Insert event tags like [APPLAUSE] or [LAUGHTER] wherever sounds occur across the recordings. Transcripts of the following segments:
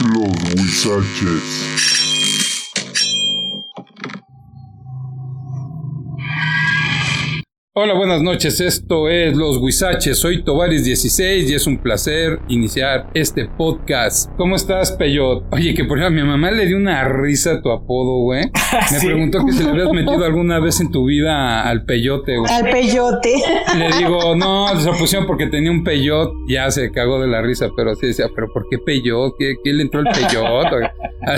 Los Huizaches. Hola, buenas noches. Esto es Los Huizaches. Soy Tovaris16 y es un placer iniciar este podcast. ¿Cómo estás, Peyot? Oye, que por ejemplo, mi mamá le dio una risa a tu apodo, güey. [LAUGHS] Me preguntó que si le habías metido alguna vez en tu vida al peyote, güey. Al peyote. Le digo, no, se pusieron porque tenía un peyot. Ya se cagó de la risa, pero así decía, ¿pero por qué peyot? ¿Qué, qué le entró el peyot?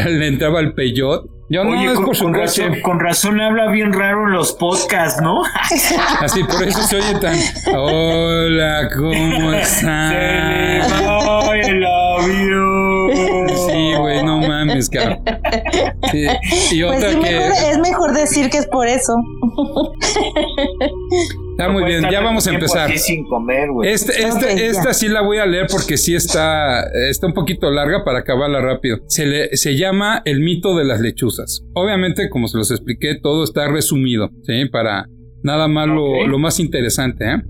[LAUGHS] le entraba el peyot. Yo no, Oye, con, con, razón, con, razón, habla bien raro en los podcasts, ¿no? [LAUGHS] Así, por eso se oye tan. Hola, ¿cómo estás? [LAUGHS] Se el avión. Sí, güey, no mames, cabrón. Sí. Y pues otra que. es mejor decir que es por eso. [LAUGHS] Está muy bien, ya vamos a empezar. Sin comer, este, este, esta sí la voy a leer porque sí está, está un poquito larga para acabarla rápido. Se, le, se llama El mito de las lechuzas. Obviamente, como se los expliqué, todo está resumido, ¿sí? Para nada más lo, más interesante, ¿eh?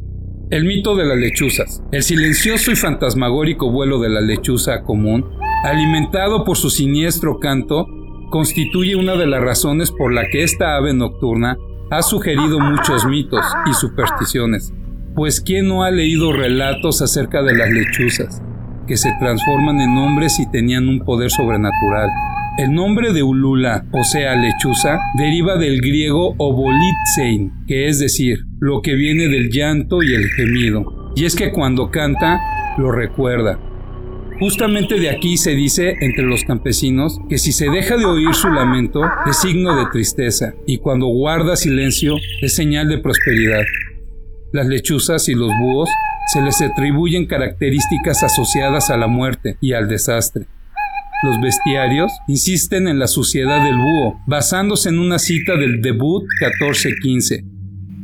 El mito de las lechuzas. El silencioso y fantasmagórico vuelo de la lechuza común, alimentado por su siniestro canto, constituye una de las razones por la que esta ave nocturna ha sugerido muchos mitos y supersticiones, pues ¿quién no ha leído relatos acerca de las lechuzas, que se transforman en hombres y tenían un poder sobrenatural? El nombre de Ulula, o sea, lechuza, deriva del griego obolitzein, que es decir, lo que viene del llanto y el gemido. Y es que cuando canta, lo recuerda, Justamente de aquí se dice entre los campesinos que si se deja de oír su lamento es signo de tristeza y cuando guarda silencio es señal de prosperidad. Las lechuzas y los búhos se les atribuyen características asociadas a la muerte y al desastre. Los bestiarios insisten en la suciedad del búho, basándose en una cita del debut 1415,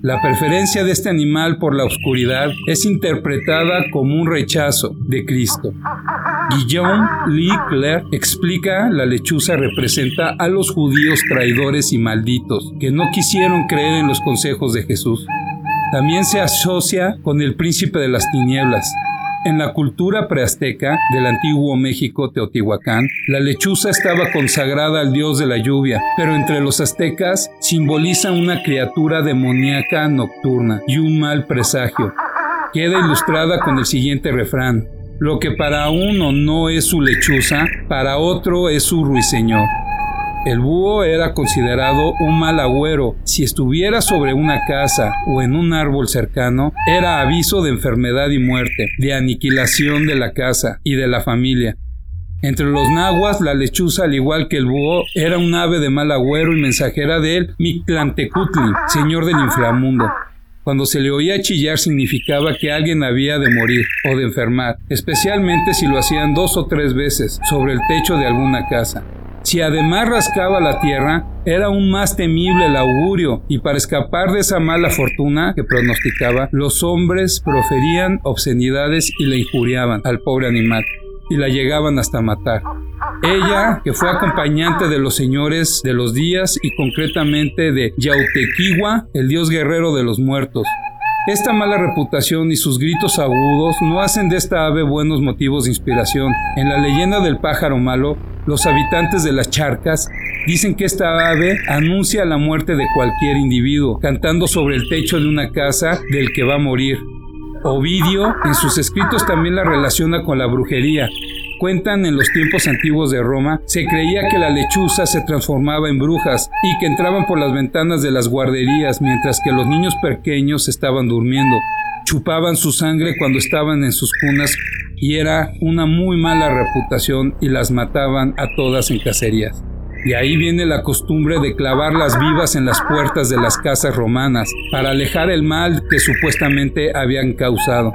la preferencia de este animal por la oscuridad es interpretada como un rechazo de Cristo. Guillaume Leclerc explica la lechuza representa a los judíos traidores y malditos que no quisieron creer en los consejos de Jesús. También se asocia con el príncipe de las tinieblas, en la cultura preazteca del antiguo México Teotihuacán, la lechuza estaba consagrada al dios de la lluvia, pero entre los aztecas simboliza una criatura demoníaca nocturna y un mal presagio. Queda ilustrada con el siguiente refrán: Lo que para uno no es su lechuza, para otro es su ruiseñor. El búho era considerado un mal agüero. Si estuviera sobre una casa o en un árbol cercano, era aviso de enfermedad y muerte, de aniquilación de la casa y de la familia. Entre los nahuas, la lechuza, al igual que el búho, era un ave de mal agüero y mensajera de él, Mictlantecutli, señor del inframundo. Cuando se le oía chillar significaba que alguien había de morir o de enfermar, especialmente si lo hacían dos o tres veces sobre el techo de alguna casa. Si además rascaba la tierra, era aún más temible el augurio, y para escapar de esa mala fortuna que pronosticaba, los hombres proferían obscenidades y le injuriaban al pobre animal, y la llegaban hasta matar. Ella, que fue acompañante de los señores de los días y concretamente de Yautequiwa, el dios guerrero de los muertos, esta mala reputación y sus gritos agudos no hacen de esta ave buenos motivos de inspiración. En la leyenda del pájaro malo, los habitantes de las charcas dicen que esta ave anuncia la muerte de cualquier individuo, cantando sobre el techo de una casa del que va a morir. Ovidio en sus escritos también la relaciona con la brujería, Cuentan en los tiempos antiguos de Roma, se creía que la lechuza se transformaba en brujas y que entraban por las ventanas de las guarderías mientras que los niños pequeños estaban durmiendo. Chupaban su sangre cuando estaban en sus cunas y era una muy mala reputación y las mataban a todas en cacerías. Y ahí viene la costumbre de clavarlas vivas en las puertas de las casas romanas para alejar el mal que supuestamente habían causado.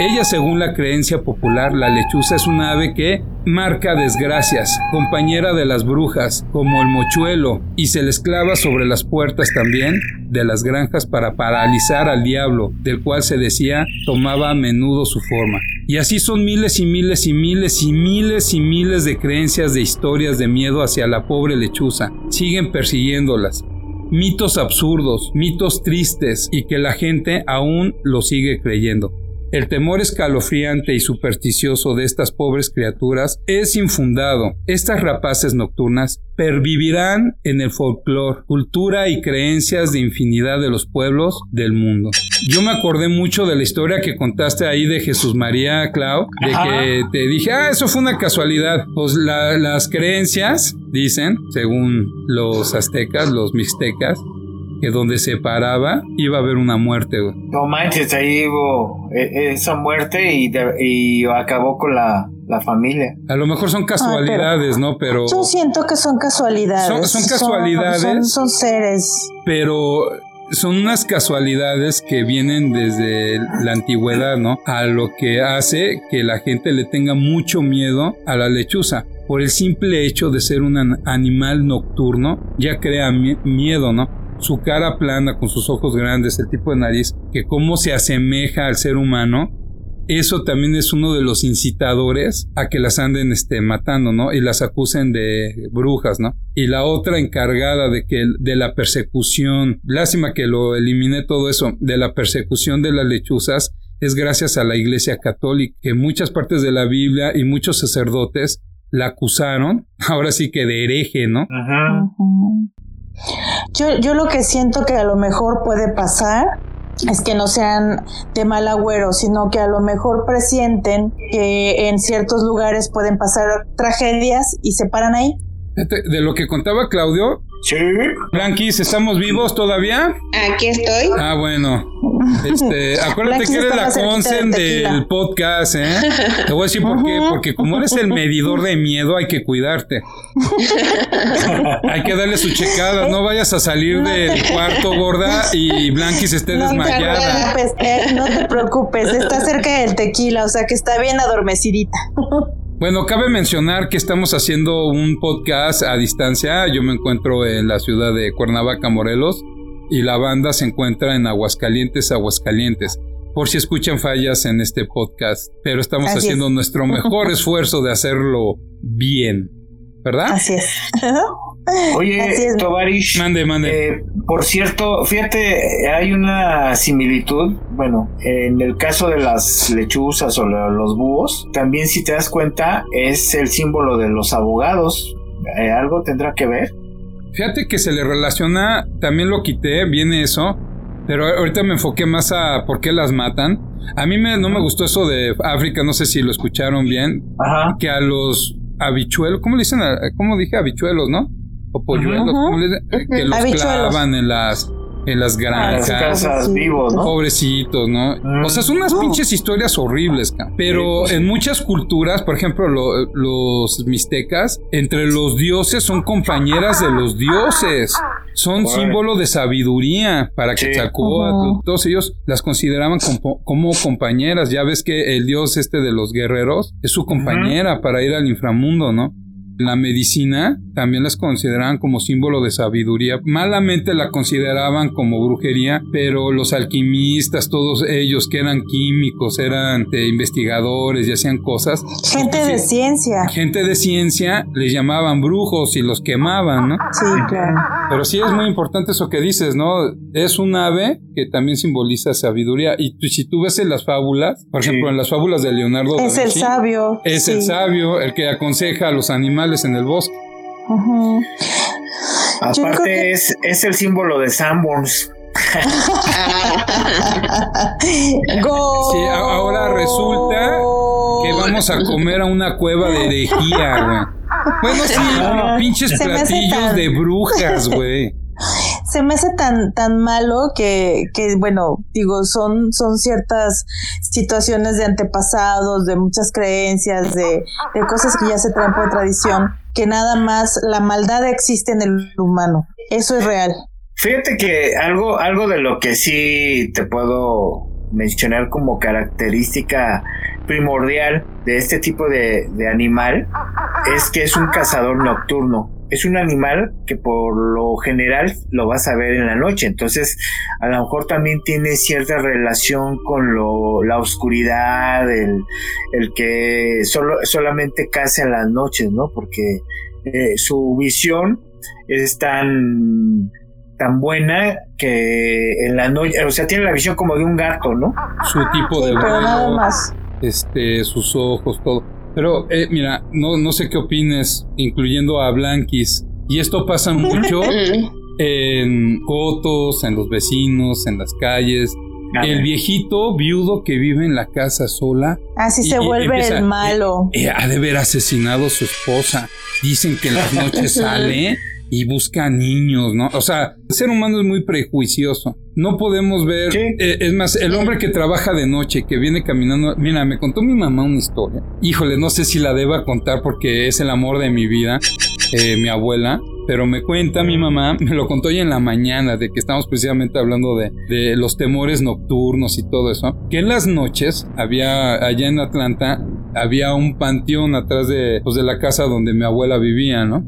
Ella, según la creencia popular, la lechuza es una ave que marca desgracias, compañera de las brujas, como el mochuelo, y se les clava sobre las puertas también de las granjas para paralizar al diablo, del cual se decía tomaba a menudo su forma. Y así son miles y miles y miles y miles y miles de creencias de historias de miedo hacia la pobre lechuza. Siguen persiguiéndolas. Mitos absurdos, mitos tristes y que la gente aún lo sigue creyendo. El temor escalofriante y supersticioso de estas pobres criaturas es infundado. Estas rapaces nocturnas pervivirán en el folclore, cultura y creencias de infinidad de los pueblos del mundo. Yo me acordé mucho de la historia que contaste ahí de Jesús María Clau, de que te dije, ah, eso fue una casualidad. Pues las creencias dicen, según los aztecas, los mixtecas, que donde se paraba iba a haber una muerte. No manches, ahí hubo e, esa muerte y, acabó con la, familia. A lo mejor son casualidades, ¿no? Pero... Yo siento que son casualidades. Son, casualidades. Son, seres. Pero son unas casualidades que vienen desde la antigüedad, ¿no? A lo que hace que la gente le tenga mucho miedo a la lechuza. Por el simple hecho de ser un animal nocturno, ya crea miedo, ¿no? Su cara plana con sus ojos grandes, el tipo de nariz, que cómo se asemeja al ser humano, eso también es uno de los incitadores a que las anden este, matando, ¿no? Y las acusen de brujas, ¿no? Y la otra encargada de que de la persecución, lástima que lo eliminé todo eso, de la persecución de las lechuzas, es gracias a la Iglesia Católica, que muchas partes de la Biblia y muchos sacerdotes la acusaron, [LAUGHS] ahora sí que de hereje, ¿no? Ajá. Yo, yo lo que siento que a lo mejor puede pasar es que no sean de mal agüero, sino que a lo mejor presienten que en ciertos lugares pueden pasar tragedias y se paran ahí. De lo que contaba Claudio, Sí. Blanquis, ¿estamos vivos todavía? Aquí estoy. Ah, bueno. Este, [LAUGHS] acuérdate que eres la consen del podcast, ¿eh? [LAUGHS] Te voy a decir por qué. Porque como eres el medidor de miedo, hay que cuidarte. [LAUGHS] hay que darle su checada. No vayas a salir del cuarto, gorda, y Blanquis esté desmayada. Eh, no te preocupes, está cerca del tequila, o sea que está bien adormecidita. Bueno, cabe mencionar que estamos haciendo un podcast a distancia. Yo me encuentro en la ciudad de Cuernavaca, Morelos, y la banda se encuentra en Aguascalientes, Aguascalientes. Por si escuchan fallas en este podcast, pero estamos haciendo nuestro mejor [LAUGHS] esfuerzo de hacerlo bien, ¿verdad? Así es. [LAUGHS] Oye, Tovarish. Mande, mande. Eh, por cierto, fíjate, hay una similitud. Bueno, en el caso de las lechuzas o los búhos, también si te das cuenta, es el símbolo de los abogados. Eh, ¿Algo tendrá que ver? Fíjate que se le relaciona, también lo quité, viene eso, pero ahorita me enfoqué más a por qué las matan. A mí me, no me gustó eso de África, no sé si lo escucharon bien, Ajá. que a los habichuelos, ¿cómo le dicen? ¿Cómo dije habichuelos, no? O polluelos, que los clavan en las en las granjas. vivos, ¿no? Pobrecitos, ¿no? O sea, son unas pinches historias horribles, pero en muchas culturas, por ejemplo, los mixtecas, entre los dioses son compañeras de los dioses. Son símbolo de sabiduría para que Todos ellos las consideraban como, compañeras. Ya ves que el dios este de los guerreros es su compañera para ir al inframundo, ¿no? La medicina también las consideraban como símbolo de sabiduría. Malamente la consideraban como brujería, pero los alquimistas, todos ellos que eran químicos, eran eh, investigadores y hacían cosas. Gente de ciencia. Gente de ciencia les llamaban brujos y los quemaban, ¿no? Sí, claro. Pero sí es muy importante eso que dices, ¿no? Es un ave que también simboliza sabiduría. Y si tú ves en las fábulas, por ejemplo, en las fábulas de Leonardo es el sabio. Es el sabio, el que aconseja a los animales en el bosque. Aparte es, es el símbolo de Sanborns. [LAUGHS] sí, ahora resulta que vamos a comer a una cueva de herejía, güey. Bueno, sí, [LAUGHS] pinches platillos de brujas, güey se me hace tan, tan malo que, que, bueno, digo, son, son ciertas situaciones de antepasados, de muchas creencias, de, de cosas que ya se traen por tradición, que nada más la maldad existe en el humano. Eso es real. Fíjate que algo, algo de lo que sí te puedo mencionar como característica primordial de este tipo de, de animal es que es un cazador nocturno es un animal que por lo general lo vas a ver en la noche, entonces a lo mejor también tiene cierta relación con lo, la oscuridad, el, el que solo, solamente caza en las noches, ¿no? Porque eh, su visión es tan tan buena que en la noche, o sea, tiene la visión como de un gato, ¿no? Su tipo de pero nada más. este, sus ojos, todo. Pero, eh, mira, no, no sé qué opines, incluyendo a Blanquis. Y esto pasa mucho [LAUGHS] en cotos, en los vecinos, en las calles. El viejito viudo que vive en la casa sola Así Y- se vuelve empieza- el malo. eh, ha de haber asesinado a su esposa. Dicen que en las noches [LAUGHS] sale y busca niños, ¿no? O sea, el ser humano es muy prejuicioso. No podemos ver. Eh, es más, el hombre que trabaja de noche, que viene caminando. Mira, me contó mi mamá una historia. Híjole, no sé si la deba contar porque es el amor de mi vida, eh, mi abuela. Pero me cuenta mi mamá, me lo contó hoy en la mañana, de que estamos precisamente hablando de, de los temores nocturnos y todo eso. Que en las noches había, allá en Atlanta, había un panteón atrás de, pues, de la casa donde mi abuela vivía, ¿no?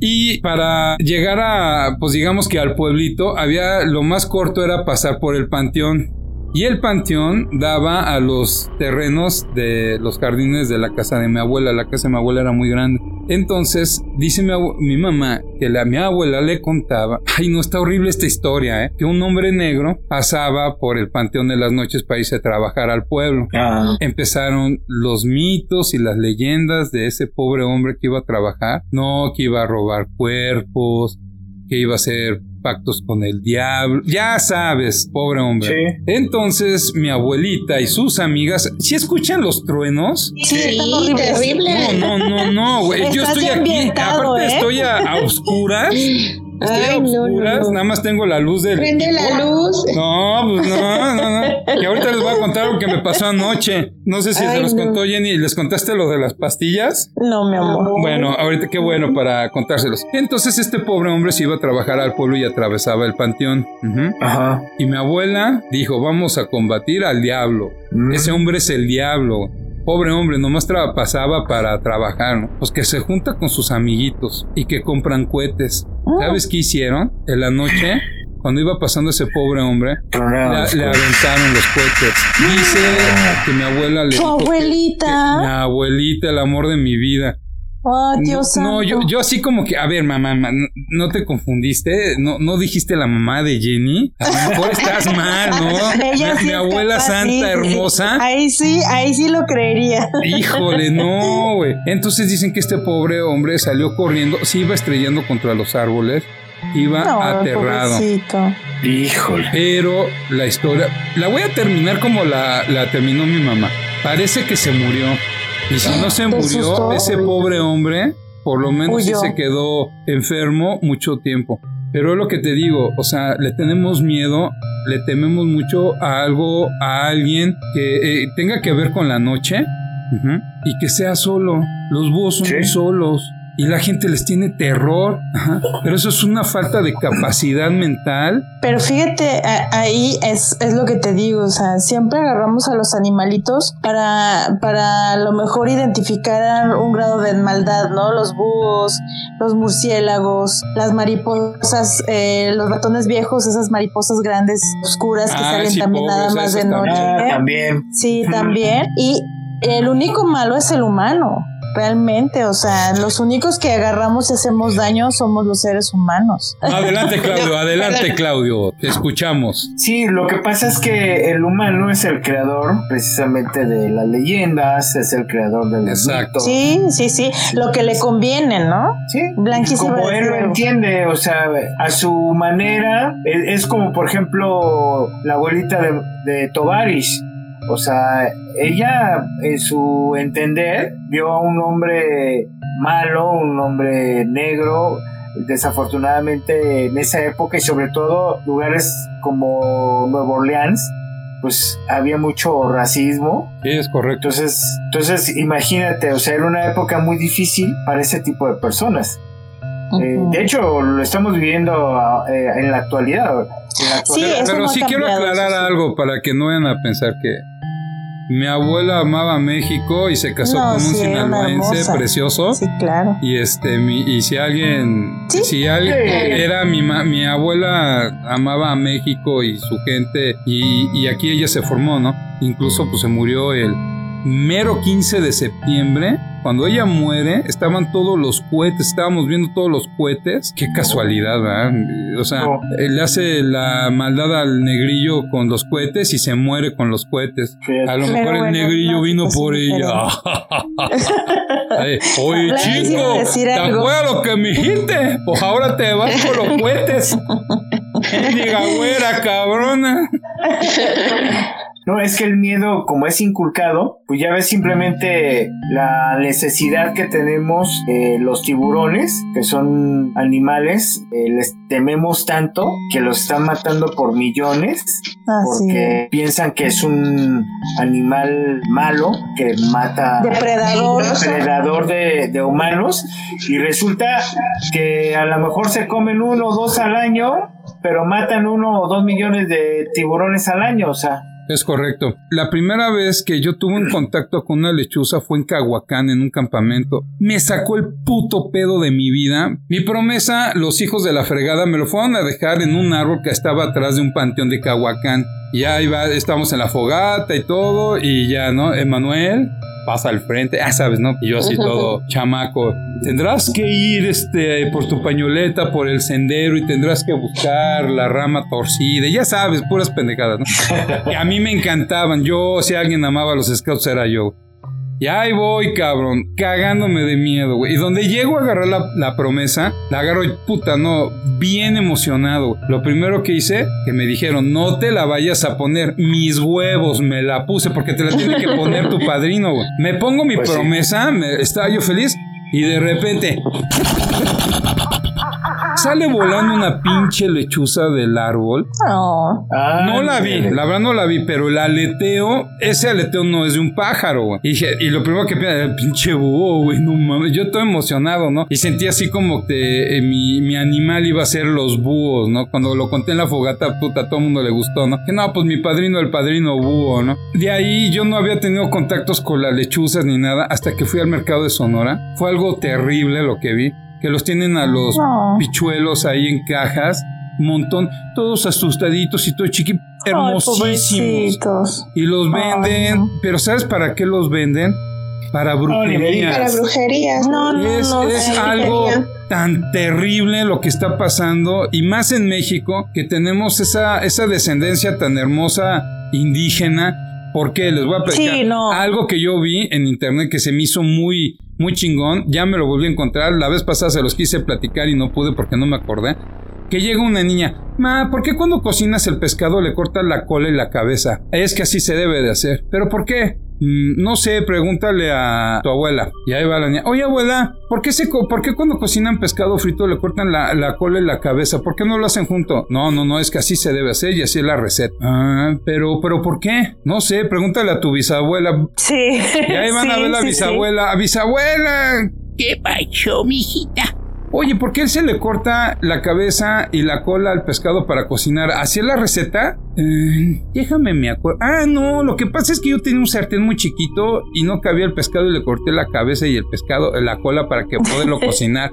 Y para llegar a, pues digamos que al pueblito, había, lo más corto era pasar por el panteón. Y el panteón daba a los terrenos de los jardines de la casa de mi abuela. La casa de mi abuela era muy grande. Entonces, dice mi, mi mamá que la, mi abuela le contaba, ay no, está horrible esta historia, ¿eh? que un hombre negro pasaba por el panteón de las noches para irse a trabajar al pueblo Ah, empezaron los mitos y las leyendas de ese pobre hombre que iba a trabajar. No, que iba a robar cuerpos, que iba a hacer pactos con el diablo. Ya sabes, pobre hombre. Sí. Entonces, mi abuelita y sus amigas, ¿si escuchan los truenos? Sí, Sí, están horribles. terrible. No, no, no, no, güey. Yo estoy aquí, aparte ¿eh? estoy a, a oscuras. [LAUGHS] Estoy a Ay, no, no, nada más tengo la luz del Prende la luz. no, pues no, no, no. Que ahorita les voy a contar lo que me pasó anoche. No sé si se los no. contó Jenny. ¿Les contaste lo de las pastillas? No, mi amor. Bueno, ahorita qué bueno para contárselos. Entonces este pobre hombre se iba a trabajar al pueblo y atravesaba el panteón. Ajá. Y mi abuela dijo, vamos a combatir al diablo. Mm. Ese hombre es el diablo. Pobre hombre, nomás pasaba para trabajar, ¿no? Pues que se junta con sus amiguitos y que compran cohetes. ¿Sabes qué hicieron? En la noche, cuando iba pasando ese pobre hombre, le, aventaron los cohetes. Dice que mi abuela le dijo que- abuelita. que mi abuelita, el amor de mi vida. Dios no, yo, yo así como que, a ver, mamá, ma- no, te confundiste, no, no dijiste la mamá de Jenny. A lo mejor estás [LAUGHS] mal, ¿no? Ella mi sí mi es abuela capaz, santa, sí. hermosa. Ahí sí, ahí sí lo creería. Híjole, no, güey. Entonces dicen que este pobre hombre salió corriendo, se iba estrellando contra los árboles, iba No, aterrado. pobrecito. Híjole. Pero la historia, la voy a terminar como la, la terminó mi mamá. Parece que se murió. Y si no se ¿Te murió, ese pobre hombre, por lo menos sí se quedó enfermo mucho tiempo. Pero es lo que te digo, o sea, le tenemos miedo, le tememos mucho a algo, a alguien que eh, tenga que ver con la noche y que sea solo. Los búhos son Sí. muy solos y la gente les tiene terror. ajá. Pero eso es una falta de capacidad mental Pero fíjate, ahí es, es lo que te digo, o sea, siempre agarramos a los animalitos para, para a lo mejor identificar un grado de maldad, ¿no? Los búhos, los murciélagos, las mariposas, eh, los ratones viejos, esas mariposas grandes, oscuras que Ah, salen sí, también nada más de noche. también. Ah, ¿eh? también. Sí, también. Y el único malo es el humano, realmente. O sea, los únicos que agarramos y hacemos daño somos los seres humanos. Adelante, [LAUGHS] Claudio, adelante, Claudio. Te escuchamos. Sí, lo que pasa es que el humano es el creador precisamente de las leyendas, es el creador de los Exacto. Sí, sí, sí. Lo que le conviene, ¿no? Sí, como él lo entiende, o sea, a su manera, e- es como por ejemplo la abuelita de, de Tovaris, o sea, ella en su entender vio a un hombre malo, un hombre negro, desafortunadamente en esa época y sobre todo lugares como Nueva Orleans, pues había mucho racismo Sí, es correcto. entonces, entonces imagínate, o sea, era una época muy difícil para ese tipo de personas. Eh, de hecho, lo estamos viviendo eh, en la actualidad. En la actualidad. eso Pero no ha sí quiero aclarar sí. algo para que no vayan a pensar que mi abuela amaba México y se casó No, con un sí, sinaloense precioso. Sí, claro. Y este, mi, y si alguien, Sí. si alguien Sí. era mi, ma- mi abuela amaba a México y su gente y, y aquí ella se formó, ¿no? Incluso pues se murió el mero 15 de septiembre cuando ella muere, estaban todos los cohetes, estábamos viendo todos los cohetes. Qué casualidad, ¿verdad? O sea, Oh. le hace la maldad al negrillo con los cohetes y se muere con los cohetes. A lo mejor el negrillo vino por situación ella. [LAUGHS] Ay, Oye, Blanca, ¿sí chico, ¿te acuerdas lo que me dijiste? Pues ahora te vas con los cohetes. [LAUGHS] Diga, güera, cabrona. [LAUGHS] No, es que el miedo, como es inculcado, pues ya ves simplemente la necesidad que tenemos eh, los tiburones, que son animales, eh, les tememos tanto que los están matando por millones porque piensan que es un animal malo que mata Depredador. depredador de, de humanos y resulta que a lo mejor se comen uno o dos al año, pero matan uno o dos millones de tiburones al año, o sea. Es correcto. La primera vez que yo tuve un [CLEARS THROAT] contacto con una lechuza fue en Cahuacán, en un campamento. Me sacó el puto pedo de mi vida. Mi promesa, los hijos de la fregada me lo fueron a dejar en un árbol que estaba atrás de un panteón de Cahuacán. Y ahí va, estamos en la fogata y todo, y ya, ¿no? Emanuel pasa al frente, ah, sabes, ¿no? Y yo así todo chamaco. Tendrás que ir este, por tu pañoleta por el sendero y tendrás que buscar la rama torcida. Ya sabes, puras pendejadas, ¿no? [LAUGHS] A mí me encantaban. Yo, si alguien amaba a los scouts, era yo. Y ahí voy, cabrón, cagándome de miedo, güey. Y donde llego a agarrar la, la promesa, la agarro y puta, no, bien emocionado. Lo primero que hice, que me dijeron, no te la vayas a poner. Mis huevos me la puse porque te la tiene que poner tu padrino, güey. Me pongo mi Pues sí. promesa, me, estaba yo feliz y de repente sale volando una pinche lechuza del árbol. No. Ah, No la vi, la verdad no la vi, pero el aleteo, ese aleteo no es de un pájaro, güey. Y, lo primero que pienso, el pinche búho, güey, no mames. Yo estoy emocionado, ¿no? Y sentí así como que eh, mi, mi animal iba a ser los búhos, ¿no? Cuando lo conté en la fogata, puta, a todo el mundo le gustó, ¿no? Que no, pues mi padrino, el padrino búho, ¿no? De ahí yo no había tenido contactos con las lechuzas ni nada hasta que fui al mercado de Sonora. Fue algo terrible lo que vi. Que los tienen a los No. pichuelos ahí en cajas, montón, todos asustaditos y todo chiqui, hermosísimos. y los Ay, venden, no. pero ¿sabes para qué los venden? Para ni me brujería. digas. Para brujerías. No, no, es no. es algo tan terrible lo que está pasando y más en México que tenemos esa, esa descendencia tan hermosa indígena. porque Les voy a platicar Sí, no. algo que yo vi en internet que se me hizo muy, muy chingón. Ya me lo volví a encontrar. La vez pasada se los quise platicar y no pude porque no me acordé. Que llega una niña, ma, ¿por qué cuando cocinas el pescado le cortas la cola y la cabeza? Es que así se debe de hacer. ¿Pero por qué? "Mm, no sé, pregúntale a tu abuela. Y ahí va la niña. Oye, abuela, ¿por qué, se co- ¿por qué cuando cocinan pescado frito le cortan la, la cola y la cabeza? ¿Por qué no lo hacen junto? No, no, no, es que así se debe hacer y así es la receta. Ah, pero, pero ¿por qué? No sé, pregúntale a tu bisabuela. Sí. Y ahí van [LAUGHS] a ver la sí, sí. bisabuela. ¡A bisabuela! ¿Qué mijita? Oye, ¿por qué él se le corta la cabeza y la cola al pescado para cocinar? ¿Así es la receta? Eh, déjame me acuerdo. Ah, no, lo que pasa es que yo tenía un sartén muy chiquito y no cabía el pescado y le corté la cabeza y el pescado, la cola para que poderlo [LAUGHS] cocinar.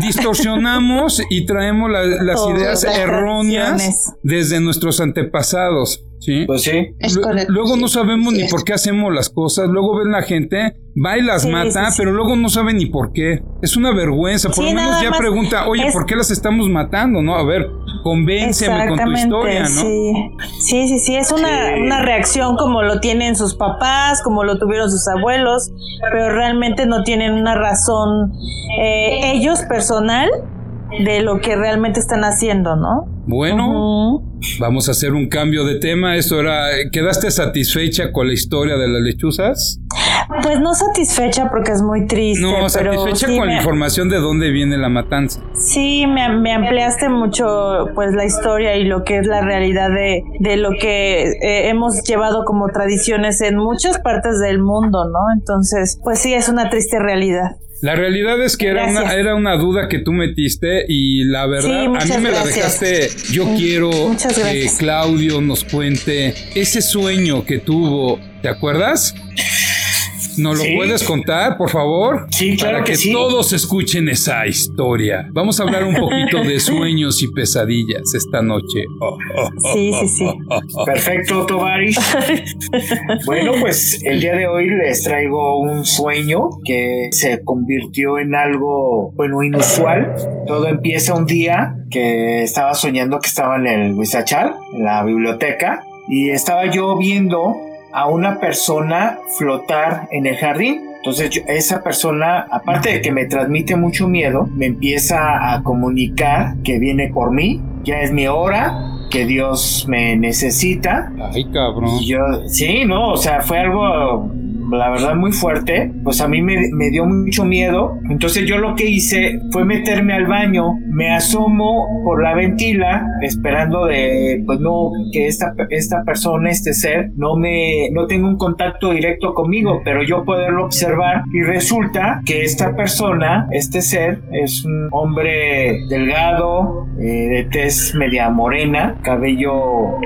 Distorsionamos y traemos la- las Todas ideas las erróneas desde nuestros antepasados. ¿Sí? Pues sí. Es Lu- correcto. Luego sí, no sabemos sí ni por qué hacemos las cosas. Luego ven la gente, va y las Sí, mata, sí, sí. pero luego no saben ni por qué. Es una vergüenza. Por Sí, lo menos ya pregunta, oye, es- ¿por qué las estamos matando? No, a ver, convénceme con tu historia, ¿no? Sí. sí, sí, sí, es una, Sí. una reacción como lo tienen sus papás, como lo tuvieron sus abuelos, pero realmente no tienen una razón eh, ellos personal de lo que realmente están haciendo, ¿no? Bueno. Vamos a hacer un cambio de tema. Esto era, ¿quedaste satisfecha con la historia de las lechuzas? Pues no satisfecha porque es muy triste. No, pero satisfecha sí con la información de dónde viene la matanza. Sí, me, me ampliaste mucho pues la historia y lo que es la realidad de, de lo que eh, hemos llevado como tradiciones en muchas partes del mundo, ¿no? Entonces, pues sí, es una triste realidad. La realidad es que era una, era una duda que tú metiste y la verdad Sí, a mí me la dejaste. Yo quiero Muchas que. Claudio nos cuente ese sueño que tuvo. ¿Te acuerdas? ¿Nos lo Sí. puedes contar, por favor? Sí, claro Para que que sí. todos escuchen esa historia. Vamos a hablar un poquito de [LAUGHS] sueños y pesadillas esta noche. Oh, oh, oh, Sí, sí, sí. oh, oh. Perfecto, Tovaris. [LAUGHS] bueno, pues el día de hoy les traigo un sueño que se convirtió en algo, bueno, inusual. Todo empieza un día que estaba soñando que estaba en el Huizachal, en la biblioteca, y estaba yo viendo a una persona flotar en el jardín. Entonces yo- esa persona, aparte de que me transmite mucho miedo, me empieza a comunicar que viene por mí, ya es mi hora, que Dios me necesita. Ay, cabrón. Y yo, sí, no, o sea, fue algo, la verdad, muy fuerte. Pues a mí me, dio mucho miedo. Entonces yo lo que hice fue meterme al baño, me asomo por la ventila, esperando de, pues no, que esta, esta persona, este ser, no me, no tenga un contacto directo conmigo, pero yo poderlo observar. Y resulta que esta persona, este ser, es un hombre delgado, eh, de tez media morena, cabello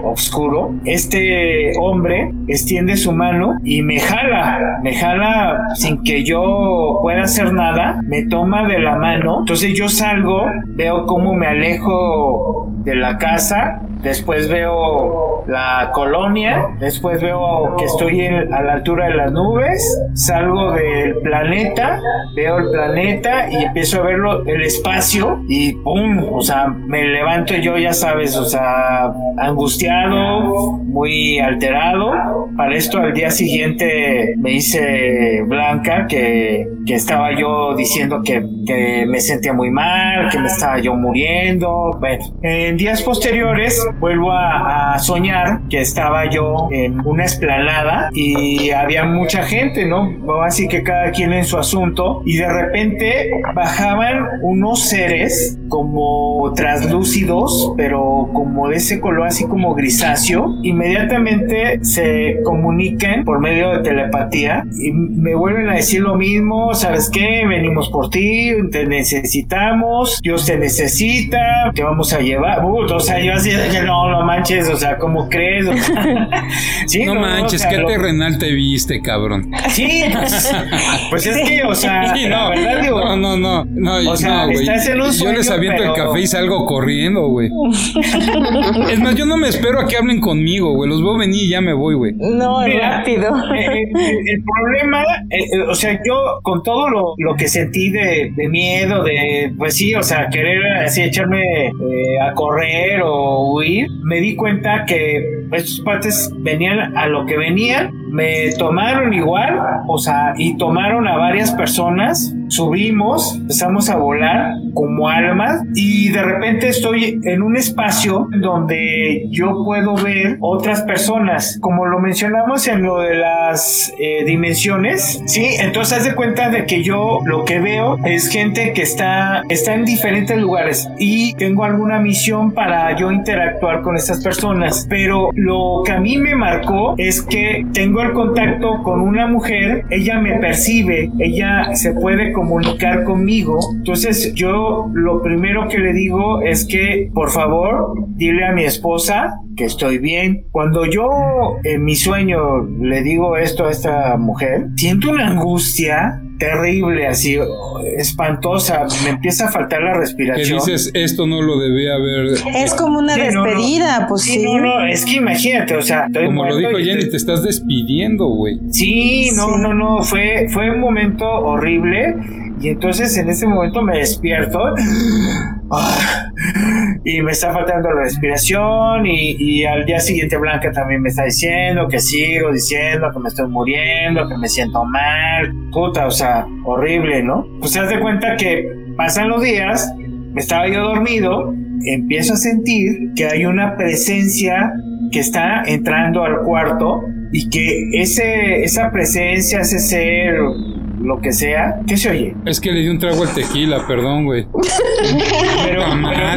oscuro. Este hombre extiende su mano y me jala, me jala sin que yo pueda hacer nada, me toma de la mano. Entonces yo salgo, veo cómo me alejo de la casa. Después veo la colonia, después veo que estoy a la altura de las nubes, salgo del planeta, veo el planeta y empiezo a verlo, el espacio y ¡pum! O sea, me levanto yo, ya sabes, o sea, angustiado, muy alterado. Para esto al día siguiente me hice Blanca que, que estaba yo diciendo que, que me sentía muy mal, que me estaba yo muriendo. Bueno, en días posteriores vuelvo a, a soñar que estaba yo en una esplanada y había mucha gente, ¿no? Así que cada quien en su asunto y de repente bajaban unos seres como translúcidos, pero como de ese color así como grisáceo. Inmediatamente se comunican por medio de telepatía y me vuelven a decir lo mismo, ¿sabes qué? Venimos por ti, te necesitamos, Dios te necesita, te vamos a llevar. Uh, o sea, yo así no, no manches, o sea, ¿cómo crees? O sea, [LAUGHS] sí, No manches, o sea, qué lo- terrenal te viste, cabrón. Sí, pues, [LAUGHS] pues es que, o sea, Sí, la no, verdad digo, no, no, no, no, O sea, no, güey. estás en un Yo les sueño, aviento el pero- café y salgo corriendo, güey. [LAUGHS] Es más, yo no me espero a que hablen conmigo, güey. Los veo venir y ya me voy, güey. No, Mira, rápido. eh, eh, el, problema, eh, eh, o sea, yo con todo lo, lo que sentí de, miedo, de, pues sí, o sea, querer así echarme eh, a correr o huir, me di cuenta que estos pates venían a lo que venían, me tomaron igual, o sea, y tomaron a varias personas, subimos, empezamos a volar como almas y de repente estoy en un espacio donde yo puedo ver otras personas, como lo mencionamos en lo de las eh, dimensiones, sí, entonces haz de cuenta de que yo lo que veo es gente que está, está en diferentes lugares y tengo alguna misión para yo interactuar con estas personas, pero lo que a mí me marcó es que tengo el contacto con una mujer, ella me percibe, ella se puede comunicar conmigo, entonces yo lo primero que le digo es que por favor dile a mi esposa que estoy bien. Cuando yo en mi sueño le digo esto a esta mujer, siento una angustia terrible, así espantosa, me empieza a faltar la Que respiración. dices, esto no lo debía haber. Es como una Sí, no, no. despedida, pues sí. Sí, no, no, es que imagínate, o sea, estoy Como lo dijo Jenny, te- te estás despidiendo, güey. Sí, no, Sí. no, no, fue, fue un momento horrible y entonces en ese momento me despierto [GASPS] ah, y me está faltando la respiración y, y al día siguiente Blanca también me está diciendo que sigo diciendo que me estoy muriendo, que me siento mal, puta, o sea, horrible, ¿no? Pues te das de cuenta que pasan los días, estaba yo dormido, empiezo a sentir que hay una presencia que está entrando al cuarto y que ese, esa presencia, ese ser lo que sea. ¿Qué se oye? Es que le di un trago al tequila, perdón, güey. [LAUGHS] La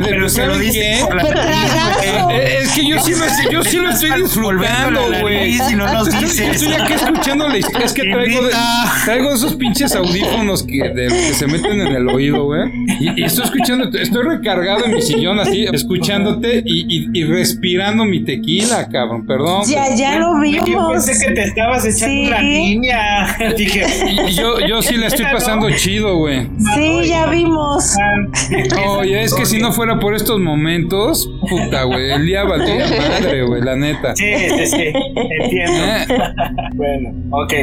es que yo sí lo, yo sí lo estoy disfrutando, la güey. y no nos Estoy, dices. estoy aquí escuchando la historia. Es que traigo, de- traigo esos pinches audífonos que, de- que se meten en el oído, güey. Y, y estoy escuchando, estoy recargado en mi sillón así, escuchándote y, y- y respirando mi tequila, cabrón. Perdón. Ya, ya lo Yo vimos. pensé que te estabas echando Sí. una niña. [LAUGHS] Dije, Y yo, yo sí la estoy pasando chido, güey. Sí, ya vimos. Oye, es que si no fuera por estos momentos, puta, güey, el día valdría madre, güey, la neta. Sí, sí, sí, entiendo. Eh, [LAUGHS] Bueno, ok.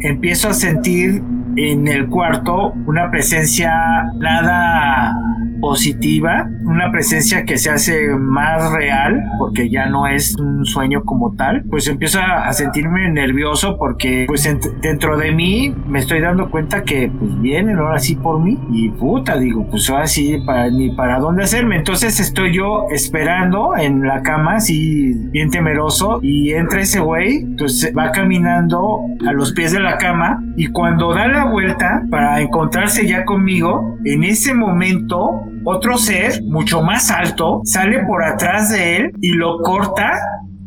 Empiezo a sentir en el cuarto una presencia nada positiva, una presencia que se hace más real porque ya no es un sueño como tal, pues empiezo a sentirme nervioso porque pues ent- dentro de mí me estoy dando cuenta que pues vienen ahora sí por mí y puta digo pues ahora sí ni para dónde hacerme. Entonces estoy yo esperando en la cama así bien temeroso y entra ese güey pues va caminando a los pies de la cama y cuando da la vuelta para encontrarse ya conmigo en ese momento otro ser mucho más alto sale por atrás de él y lo corta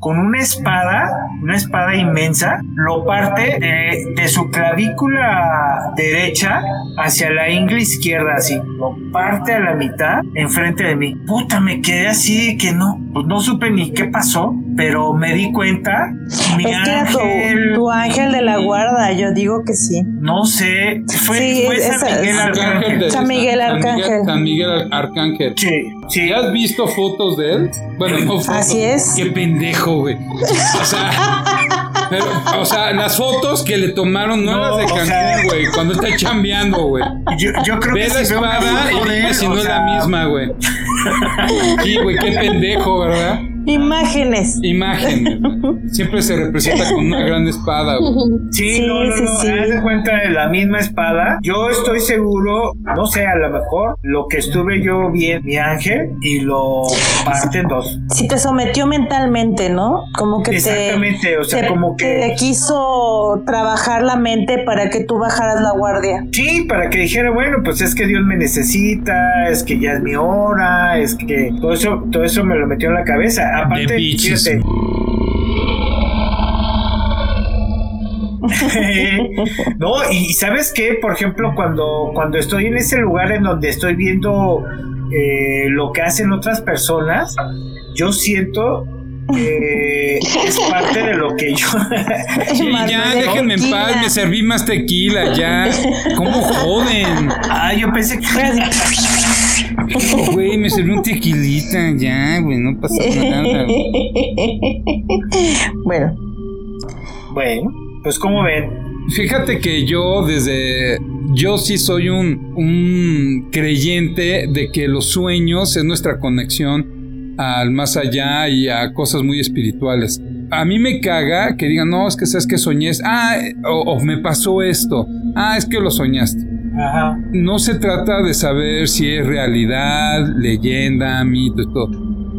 con una espada, una espada inmensa, lo parte de, de su clavícula derecha hacia la ingle izquierda, así, lo parte a la mitad enfrente de mí. Puta, me quedé así de que no, pues no supe ni qué pasó, pero me di cuenta, mi Es que era tu, ángel, tu ángel de la guarda, yo digo que sí. no sé, fue, Sí, fue San esa- Miguel Arcángel. San Miguel Arcángel. San Miguel Arcángel. Sí, sí. ¿Ya has visto fotos de él? Bueno, no fotos. Así es. Qué pendejo, güey. O sea, pero, o sea, las fotos que le tomaron no, No, las de o Cancún, sea- güey, cuando está chambeando, güey. Yo, yo creo Ve que la si espada y dime si no es sea, la misma, güey. Sí, güey, qué pendejo, ¿verdad? Imágenes. Imagen. Siempre se representa con una gran espada. Sí, Sí, no, no, sí, no, sí. haz de cuenta de la misma espada. Yo estoy seguro, no sé, a lo mejor lo que estuve yo bien, mi ángel, y lo parte en dos. Si te sometió mentalmente, ¿no? Como que te, Exactamente, o sea, te- como que- te quiso trabajar la mente para que tú bajaras la guardia. Sí, para que dijera, bueno, pues es que Dios me necesita, es que ya es mi hora, es que todo eso, todo eso me lo metió en la cabeza. Aparte, De bitches. fíjate. [LAUGHS] no, y sabes qué, por ejemplo, cuando, cuando estoy en ese lugar en donde estoy viendo eh, lo que hacen otras personas, yo siento que [LAUGHS] es parte de lo que yo... Sí, ya, déjenme en paz, me serví más tequila, ya. ¿Cómo joden? ah, yo pensé que... Güey, me serví un tequilita, ya, güey, no pasa nada. [LAUGHS] bueno, Bueno, pues como ven, Fíjate que yo desde... Yo sí soy un, un creyente de que los sueños es nuestra conexión al más allá y a cosas muy espirituales. A mí me caga que digan, no, es que sabes que soñé, ah, o, o me pasó esto, ah, es que lo soñaste. Ajá. No se trata de saber si es realidad, leyenda, mito, todo.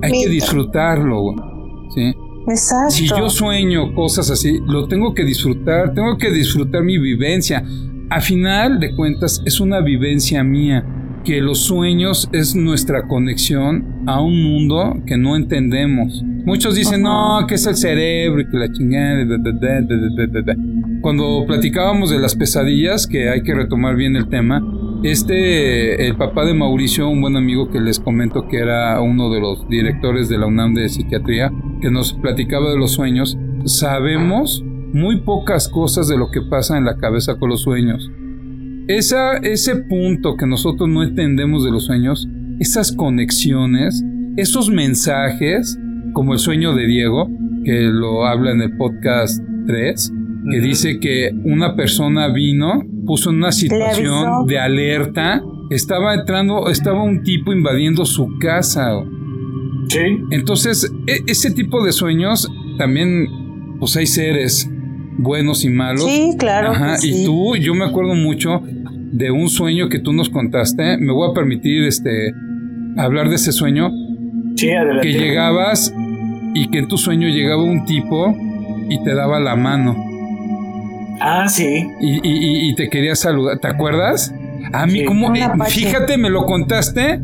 Hay que disfrutarlo, güey. ¿sí? exacto. Si yo sueño cosas así, lo tengo que disfrutar, tengo que disfrutar mi vivencia. A final de cuentas, es una vivencia mía, que los sueños es nuestra conexión a un mundo que no entendemos. Muchos dicen, no, que es el cerebro y que la chingada. da, da, da, da, da, da, da". Cuando platicábamos de las pesadillas, que hay que retomar bien el tema, este, el papá de Mauricio, un buen amigo que les comento que era uno de los directores de la UNAM de psiquiatría, que nos platicaba de los sueños, sabemos muy pocas cosas de lo que pasa en la cabeza con los sueños. Esa, ese punto que nosotros no entendemos de los sueños, esas conexiones, esos mensajes, como el sueño de Diego, que lo habla en el podcast 3, que dice que una persona vino, puso en una situación de alerta, estaba entrando, estaba un tipo invadiendo su casa. Sí. Entonces, e- ese tipo de sueños también, pues hay seres buenos y malos. Sí, claro. que Ajá, sí. y tú, yo me acuerdo mucho de un sueño que tú nos contaste. Me voy a permitir este hablar de ese sueño Sí, adelante. que llegabas y que en tu sueño llegaba un tipo y te daba la mano. Ah, sí. y, y- y- y te quería saludar. ¿Te acuerdas? A mí, Sí. como. Eh, fíjate, me lo contaste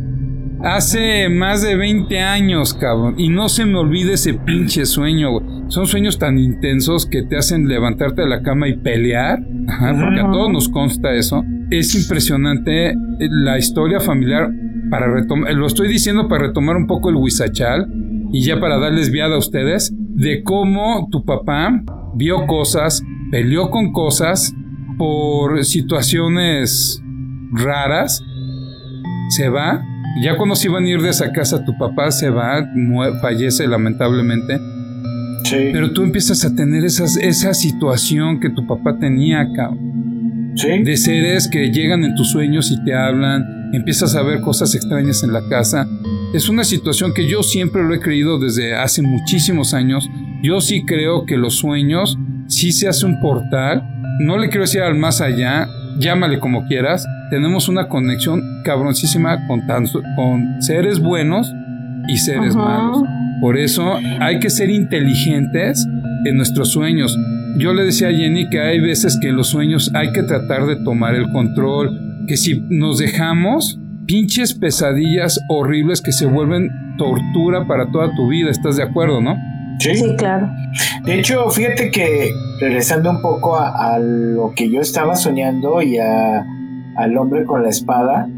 hace más de 20 años, cabrón. Y no se me olvida ese pinche sueño. Son sueños tan intensos que te hacen levantarte de la cama y pelear. Ajá, porque a todos nos consta eso. Es impresionante eh, la historia familiar. Para retomar, lo estoy diciendo para retomar un poco el huizachal y ya para darles viada a ustedes de cómo tu papá vio cosas, peleó con cosas por situaciones raras, se va. Ya cuando se iban a ir de esa casa, tu papá se va, fallece lamentablemente. Sí. Pero tú empiezas a tener esas, esa situación que tu papá tenía, cabrón sí. de seres que llegan en tus sueños y te hablan, empiezas a ver cosas extrañas en la casa. Es una situación que yo siempre lo he creído desde hace muchísimos años. Yo sí creo que los sueños sí se hace un portal. No le quiero decir al más allá, llámale como quieras. Tenemos una conexión cabroncísima con, tan- con seres buenos y seres Ajá. malos. Por eso hay que ser inteligentes en nuestros sueños. Yo le decía a Jenny que hay veces que en los sueños hay que tratar de tomar el control, que si nos dejamos, pinches pesadillas horribles que se vuelven tortura para toda tu vida, ¿estás de acuerdo, no? Sí. Sí, claro. De hecho, fíjate que regresando un poco a, a lo que yo estaba soñando y a, al hombre con la espada,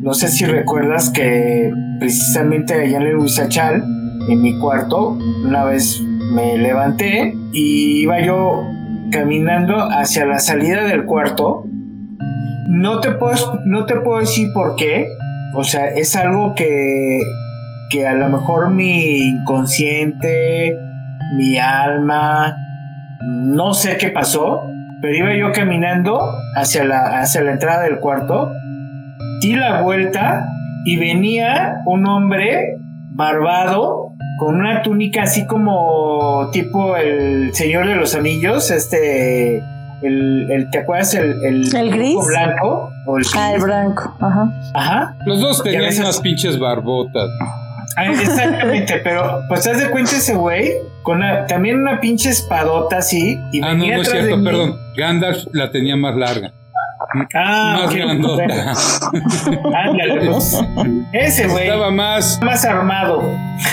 no sé si recuerdas que precisamente allá en el Huizachal, en mi cuarto, una vez me levanté y iba yo caminando hacia la salida del cuarto. No te puedo, no te puedo decir por qué. O sea, es algo que, que a lo mejor mi inconsciente, mi alma, no sé qué pasó, pero iba yo caminando hacia la, hacia la entrada del cuarto, di la vuelta y venía un hombre barbado con una túnica así como tipo el Señor de los Anillos, este, el, el- ¿te acuerdas? El, el, ¿El gris? blanco o el Ah, el blanco. Ajá. Ajá. Los dos tenían veces- unas pinches barbotas. Ah, Exactamente, [LAUGHS] pero pues te das de cuenta ese güey con una- también una pinche espadota así y Ah, no, venía no es cierto, mí. perdón. Gandalf la tenía más larga. Ah, más grandota. ándale, pues. Ese güey Estaba más. más armado.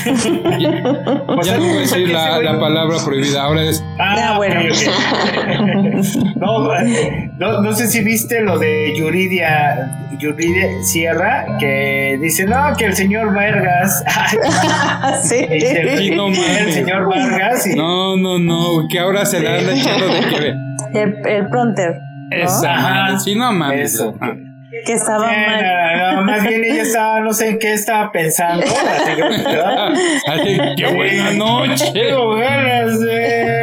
Ya, Pues, ya no voy a decir ese la, la palabra prohibida. Ahora es. Ah, bueno. [LAUGHS] no, no, no sé si viste lo de Yuridia, Yuridia Sierra, que dice, no, que el señor Vargas. [LAUGHS] sí. [LAUGHS] El, Sí, no el señor Vargas. Y, No, no, no. Que ahora se la anda echando de que. El, el pronter. Sí, no mames. Eso. Ah. Que estaba Eh, mal. no, no, más bien ella estaba, no sé en qué estaba pensando. [LAUGHS] Así que, qué buena noche. Tengo ganas de-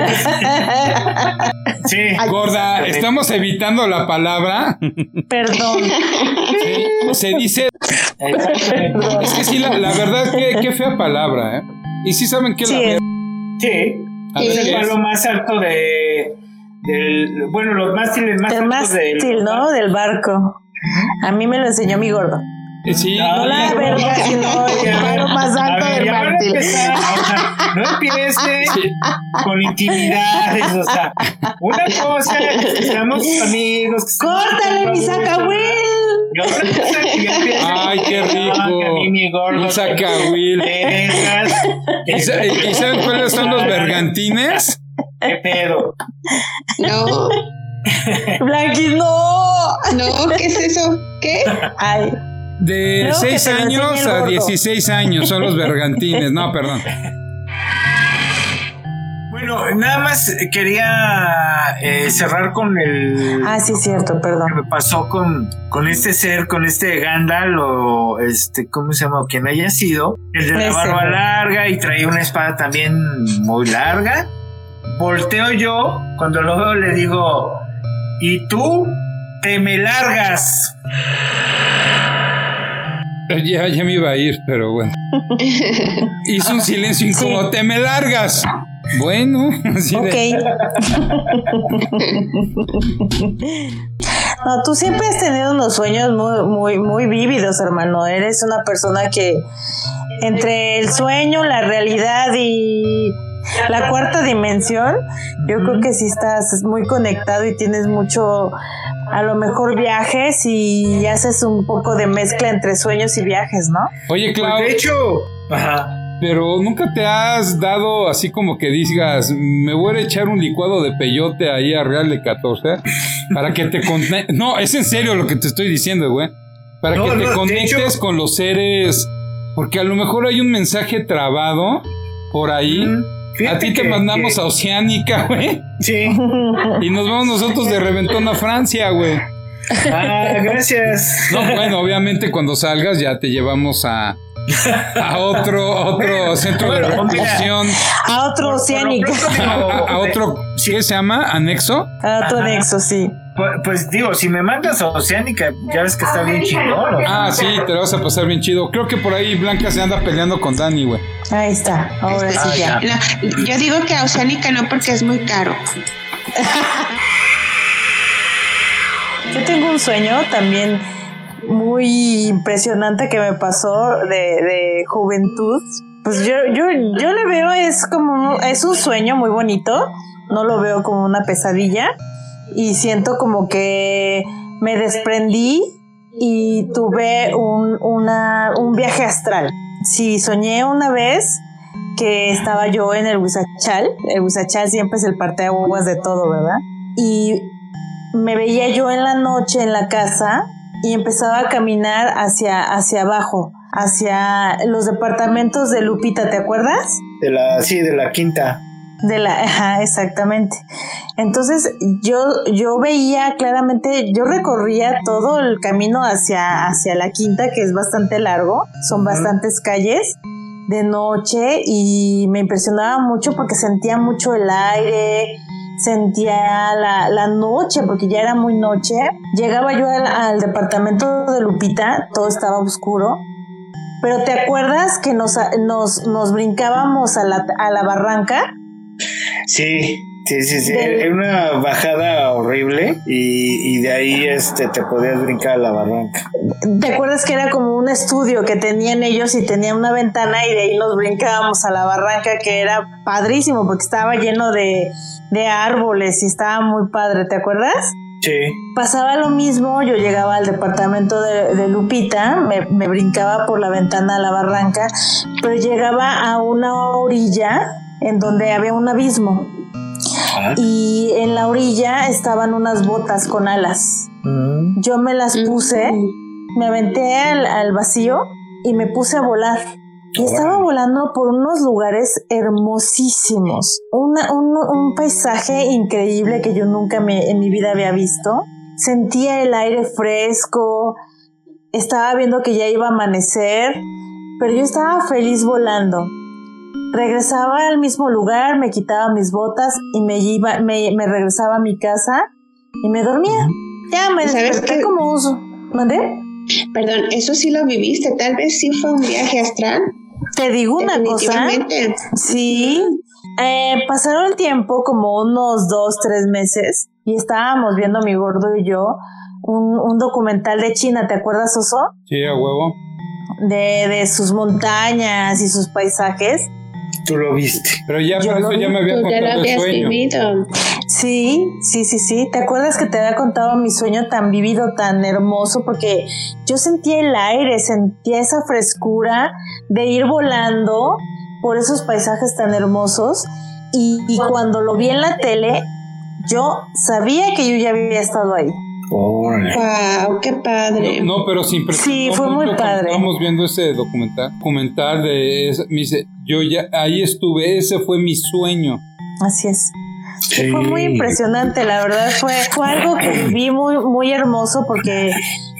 Sí. Gorda, estamos evitando la palabra. Perdón. Sí, Se dice. Exactamente. Es que sí, la, la verdad, qué, qué fea palabra, ¿eh? Y sí saben que Sí, la Sí. a ver, Es el palo más alto de. Del, bueno, los mástiles más El altos del. mástil, ¿no? Del barco. A mí me lo enseñó mi gordo. Eh, Sí, No la verga, sino el [LAUGHS] más alto ver, del ya van a mástil. empezar, o sea, no empieces [LAUGHS] Sí. con intimidades, o sea, una cosa es que seamos amigos, que ¡Córtale, mi sacahuil! Y otra cosa que [LAUGHS] Ay, qué "No, rico. que a mí mi gordo, Un sacahuil. que dejas, que- ¿Y, sa- y saben cuáles son los bergantines? ¿Qué pedo? [LAUGHS] No, [LAUGHS] Blanquis, no. no, ¿qué es eso? ¿Qué? Ay, De Creo que 6 te lo enseña años a gordo. 16 años son los bergantines. No, perdón. Bueno, nada más quería eh, cerrar con el ah, sí, cierto, perdón. que me pasó con, con este ser, con este Gandalf o este, ¿cómo se llama? O quien haya sido, el de la barba larga y traía una espada también muy larga. Volteo yo, cuando lo veo le digo, ¿y tú? Te me largas. Ya, ya me iba a ir, pero bueno. [LAUGHS] Hizo un silencio incómodo. Te me largas. Bueno, así de- Ok. [LAUGHS] No, tú siempre has tenido unos sueños muy, muy, muy vívidos, hermano. Eres una persona que entre el sueño, la realidad y, la cuarta dimensión, yo creo que si estás muy conectado y tienes mucho, a lo mejor viajes y haces un poco de mezcla entre sueños y viajes, ¿no? Oye, Clau, Pues de hecho, ajá. pero nunca te has dado así como que digas, me voy a echar un licuado de peyote ahí a Real de 14 para que te conectes. [LAUGHS] No, es en serio lo que te estoy diciendo, güey. Para No, que te conectes hecho- con los seres. Porque a lo mejor hay un mensaje trabado por ahí. Fíjate a ti te que- mandamos que- a Oceánica, [LAUGHS] güey. Sí. Y nos vamos nosotros de reventón a Francia, güey. Ah, gracias. No, bueno, obviamente cuando salgas ya te llevamos a, a otro, a otro centro de Bueno, mira. reclusión, A otro oceánico, a, a- a otro, ¿qué se llama? ¿Anexo? a otro nexo, sí. Pues, pues digo, si me mandas a Oceánica, ya ves que está bien chingón. ¿no? Ah, sí, te lo vas a pasar bien chido. Creo que por ahí Blanca se anda peleando con Dani, güey. Ahí está, ahora Este, sí ya. no, yo digo que a Oceánica no porque es muy caro. [LAUGHS] Yo tengo un sueño también muy impresionante que me pasó de, de juventud. Pues yo, yo, yo le veo, es como, es un sueño muy bonito, no lo veo como una pesadilla y siento como que me desprendí y tuve un, una, un viaje astral. Sí, soñé una vez que estaba yo en el Huizachal, el Huizachal siempre es el parteaguas de todo, ¿verdad? Y me veía yo en la noche en la casa y empezaba a caminar hacia, hacia abajo, hacia los departamentos de Lupita, ¿te acuerdas? De la, sí, de la quinta. De la, [LAUGHS] ajá, exactamente. Entonces yo, yo veía claramente, yo recorría todo el camino hacia, hacia la quinta, que es bastante largo, son bastantes calles de noche y me impresionaba mucho porque sentía mucho el aire, sentía la, la noche, porque ya era muy noche. Llegaba yo al, al departamento de Lupita, todo estaba oscuro. Pero ¿te acuerdas que nos, nos, nos brincábamos a la, a la barranca? Sí, sí, sí, sí. Del- Era una bajada horrible y, y de ahí este te podías brincar a la barranca. ¿Te acuerdas que era como un estudio que tenían ellos y tenían una ventana y de ahí nos brincábamos a la barranca que era padrísimo porque estaba lleno de, de árboles y estaba muy padre, ¿te acuerdas? Sí. Pasaba lo mismo, yo llegaba al departamento de, de Lupita, me, me brincaba por la ventana a la barranca, pero llegaba a una orilla en donde había un abismo Ah. y en la orilla estaban unas botas con alas. Mm. Yo me las puse me aventé al, al vacío y me puse a volar. Y estaba volando por unos lugares hermosísimos. Una- un, un paisaje increíble que yo nunca me- en mi vida había visto. Sentía el aire fresco. Estaba viendo que ya iba a amanecer. Pero yo estaba feliz volando. Regresaba al mismo lugar, me quitaba mis botas y me, iba, me, me regresaba a mi casa y me dormía. Ya me ¿Sabes desperté como uso. ¿Mandé? Perdón, eso sí lo viviste. Tal vez sí fue un viaje astral. Te digo una cosa. Sí. Eh, pasaron el tiempo, como unos dos, tres meses, y estábamos viendo mi gordo y yo un, un documental de China, ¿te acuerdas, Oso? Sí, a huevo. De, de sus montañas y sus paisajes. Tú lo viste. Pero ya Yo por lo eso ya me había Tú ya lo contado el habías sueño. vivido. Sí, sí, sí, sí. ¿Te acuerdas que te había contado mi sueño tan vivido, tan hermoso? Porque yo sentía el aire, sentía esa frescura de ir volando por esos paisajes tan hermosos. Y, y cuando lo vi en la tele, yo sabía que yo ya había estado ahí. Órale. Wow, qué padre. No, pero sin Sí, fue muy padre. Estamos viendo ese documental, documental de ese- me dice, yo ya ahí estuve, ese fue mi sueño. Así es. Sí. Fue muy impresionante, la verdad fue, fue algo que viví muy, muy hermoso porque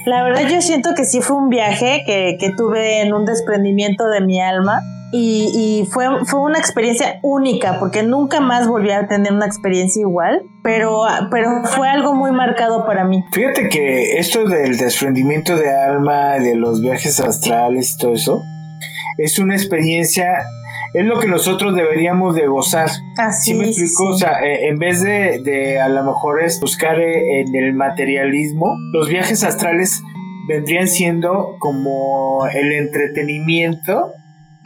la verdad yo siento que sí fue un viaje que, que tuve en un desprendimiento de mi alma y, y fue, fue una experiencia única porque nunca más volví a tener una experiencia igual, pero, pero fue algo muy marcado para mí. Fíjate que esto del desprendimiento de alma, de los viajes astrales y todo eso, es una experiencia, es lo que nosotros deberíamos de gozar. Así ¿Sí me explico? O sea, eh, en vez de, de a lo mejor es buscar eh, en el materialismo, los viajes astrales vendrían siendo como el entretenimiento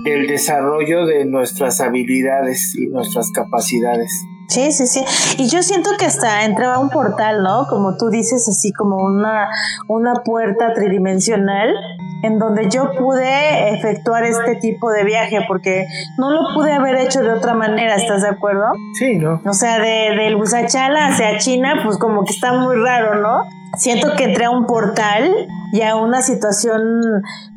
del desarrollo de nuestras habilidades y nuestras capacidades. Sí, sí, sí. Y yo siento que hasta entraba un portal, ¿no? Como tú dices, así como una, una puerta tridimensional en donde yo pude efectuar este tipo de viaje porque no lo pude haber hecho de otra manera, ¿estás de acuerdo? Sí, ¿no? O sea, de, del Busachala hacia China, pues como que está muy raro, ¿no? Siento que entré a un portal y a una situación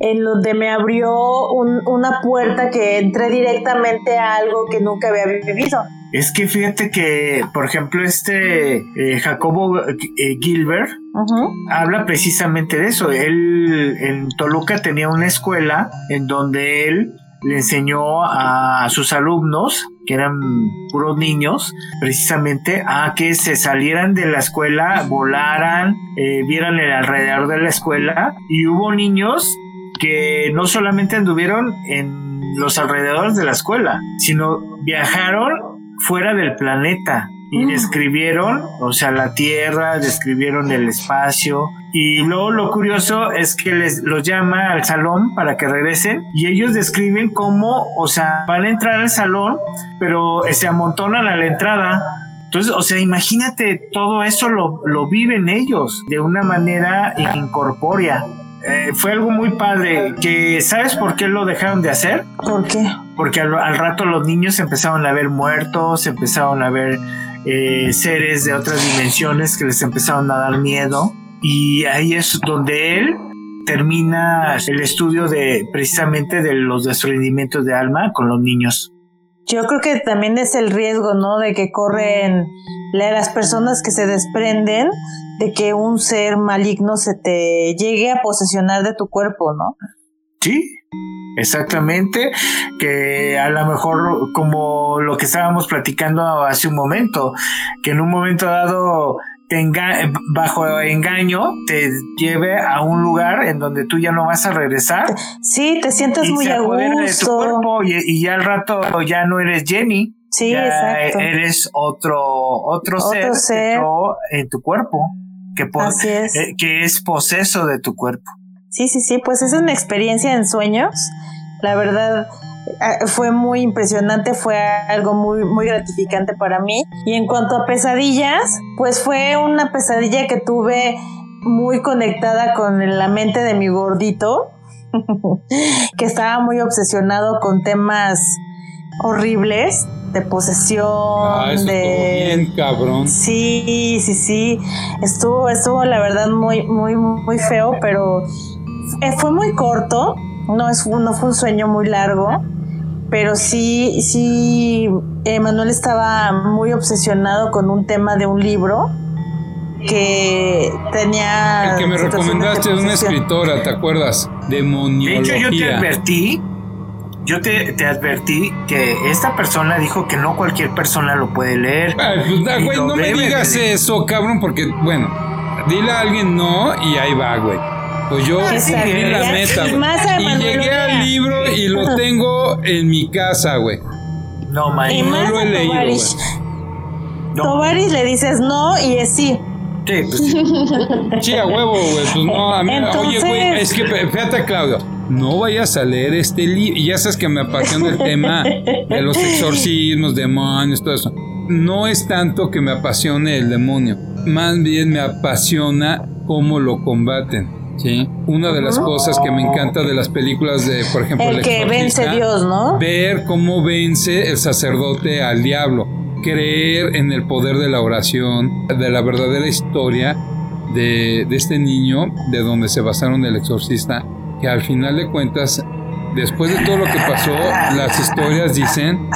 en donde me abrió un- una puerta que entré directamente a algo que nunca había vivido. Es que fíjate que, por ejemplo, este eh, Jacobo eh, Gilbert habla precisamente de eso. Él en Toluca tenía una escuela en donde él le enseñó a sus alumnos, que eran puros niños, precisamente a que se salieran de la escuela, volaran, eh, vieran el alrededor de la escuela. Y hubo niños que no solamente anduvieron en los alrededores de la escuela, sino viajaron fuera del planeta y describieron, o sea, la Tierra, describieron el espacio. Y luego lo curioso es que les los llama al salón para que regresen y ellos describen cómo, o sea, van a entrar al salón, pero eh, se amontonan a la entrada. Entonces, o sea, imagínate, todo eso lo, lo viven ellos de una manera incorpórea. Eh, fue algo muy padre, que ¿sabes por qué lo dejaron de hacer? ¿Por qué? porque al, al rato los niños empezaron a ver muertos, empezaron a ver eh, seres de otras dimensiones que les empezaron a dar miedo y ahí es donde él termina el estudio de precisamente de los desprendimientos de alma con los niños. Yo creo que también es el riesgo, ¿no? De que corren la- las personas que se desprenden de que un ser maligno se te llegue a posesionar de tu cuerpo, ¿no? Sí, exactamente, que a lo mejor como lo que estábamos platicando hace un momento, que en un momento dado te enga- bajo engaño te lleve a un lugar en donde tú ya no vas a regresar Sí, te sientes muy a apodera de tu gusto. cuerpo y, y ya al rato ya no eres Jenny, Sí, ya exacto. eres otro otro, Otro ser, ser. en tu cuerpo, que, Así es. eh, que es poseso de tu cuerpo. Sí, sí, sí, pues es una experiencia en sueños. La verdad eh, fue muy impresionante, fue algo muy, muy gratificante para mí. Y en cuanto a pesadillas, pues fue una pesadilla que tuve muy conectada con la mente de mi gordito, [LAUGHS] que estaba muy obsesionado con temas horribles de posesión, Ah, eso de... bien, cabrón. Sí, sí, sí. Estuvo, estuvo la verdad muy, muy, muy feo, pero eh, fue muy corto. No, es, no fue un sueño muy largo. Pero sí, sí, Manuel estaba muy obsesionado con un tema de un libro que tenía. El que me recomendaste de una escritora, ¿te acuerdas? De hecho, Demoniología. yo te advertí, yo te, te advertí que esta persona dijo que no cualquier persona lo puede leer. Ay, pues, da, güey, no me digas eso, cabrón, porque, bueno, dile a alguien no y ahí va, güey. Pues yo cumplí la Ya, meta, y güey. Y llegué al libro y lo [LAUGHS] tengo en mi casa, güey. No, man. Y no más lo he leído, Tovaris. No. Tovaris le dices no y es sí. Sí, pues sí. [LAUGHS] Sí, a huevo, güey. Pues no, a mí, oye, güey, es que fíjate, Claudio, no vayas a leer este libro. Y ya sabes que me apasiona el tema [LAUGHS] de los exorcismos, demonios, todo eso. No es tanto que me apasione el demonio, más bien me apasiona cómo lo combaten. ¿Sí? Una de las cosas que me encanta de las películas de, por ejemplo, El que vence Dios, ¿no? ver cómo vence el sacerdote al diablo, creer en el poder de la oración, de la verdadera historia de, de este niño, de donde se basaron el exorcista, que al final de cuentas, después de todo lo que pasó, las historias dicen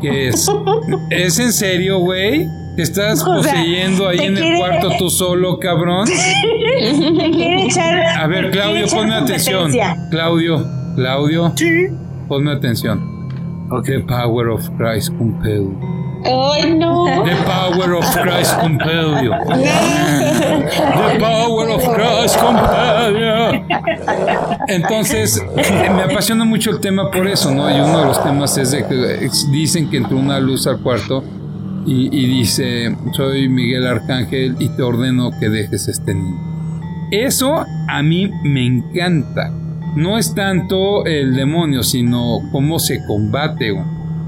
que es, [LAUGHS] ¿es en serio, güey? ¿Te estás [LAUGHS] O sea, poseyendo ahí en el cuarto tú [LAUGHS] solo, cabrón? [LAUGHS] Te quiere echar. A ver, Claudio, ponme atención. Claudio, Claudio, Sí. ponme atención. The power of Christ compel. Ay, no. The power of Christ compel you. The power of Christ compel you. Entonces, me apasiona mucho el tema por eso, ¿no? Y uno de los temas es de que es- dicen que entró una luz al cuarto y, y dice, soy Miguel Arcángel y te ordeno que dejes este niño. Eso a mí me encanta. no es tanto el demonio, sino cómo se combate.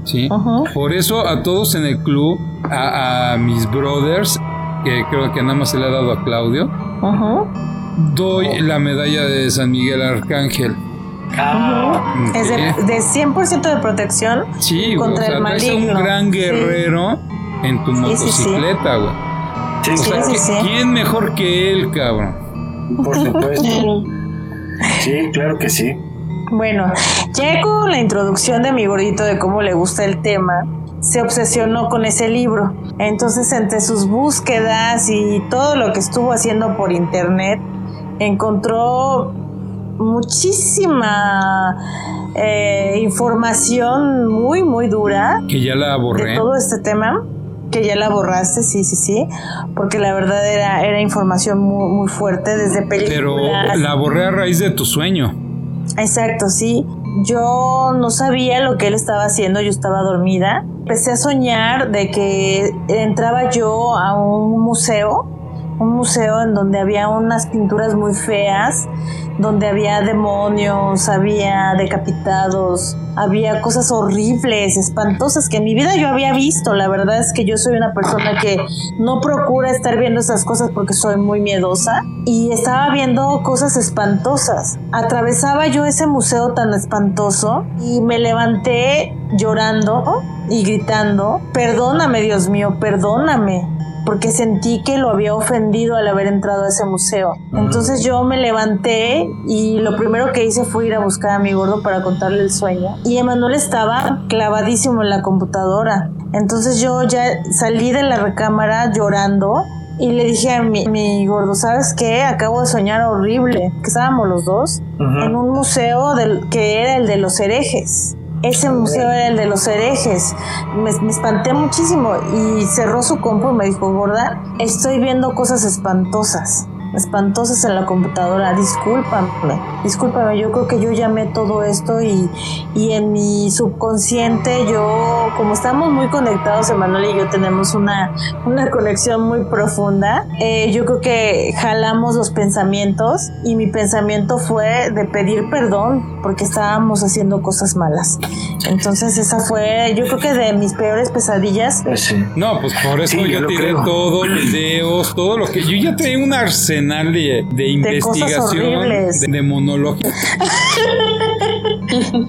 ¿Sí? Por eso a todos en el club, a, a mis brothers, que creo que nada más se le ha dado a Claudio, Ujú. doy la medalla de San Miguel Arcángel. Es de, de 100% de protección Sí, contra o sea, el maligno. un gran Sí. En tu Sí, motocicleta, güey. sí, O sea, sí, ¿qui- sí. ¿quién mejor que él, cabrón? por supuesto. Claro. Sí, claro que sí. Bueno, ya con la introducción de mi gordito de cómo le gusta el tema, se obsesionó con ese libro. Entonces, entre sus búsquedas y todo lo que estuvo haciendo por internet, encontró muchísima eh, información muy, muy dura Que ya la de borré. todo este tema que ya la borraste, sí, sí, sí, porque la verdad era, era información muy, muy fuerte desde películas. Pero la borré a raíz de tu sueño. Exacto, sí. Yo no sabía lo que él estaba haciendo, yo estaba dormida. Empecé a soñar de que entraba yo a un museo, un museo en donde había unas pinturas muy feas, donde había demonios, había decapitados, había cosas horribles, espantosas que en mi vida yo había visto. La verdad es que yo soy una persona que no procura estar viendo esas cosas porque soy muy miedosa y estaba viendo cosas espantosas. Atravesaba yo ese museo tan espantoso y me levanté llorando y gritando, perdóname Dios mío, perdóname porque sentí que lo había ofendido al haber entrado a ese museo. Entonces yo me levanté y lo primero que hice fue ir a buscar a mi gordo para contarle el sueño. Y Emanuel estaba clavadísimo en la computadora. Entonces yo ya salí de la recámara llorando y le dije a mi, mi gordo, ¿sabes qué? Acabo de soñar horrible. Que estábamos los dos en un museo del, que era el de los herejes. Ese museo era el de los herejes. Me, espanté muchísimo y cerró su compu y me dijo, gorda, estoy viendo cosas espantosas. Espantosas en la computadora, discúlpame, discúlpame, yo creo que yo llamé todo esto y, y en mi subconsciente yo, como estamos muy conectados, Emanuel y yo tenemos una, una conexión muy profunda, eh, yo creo que jalamos los pensamientos y mi pensamiento fue de pedir perdón porque estábamos haciendo cosas malas. Entonces esa fue, yo creo que de mis peores pesadillas. Pues sí. No, pues por eso Sí, yo yo tiré creo. todo, [CLEARS THROAT] videos, todo lo que. Yo ya traía un arsenal de, de investigación, de, de monología. [LAUGHS]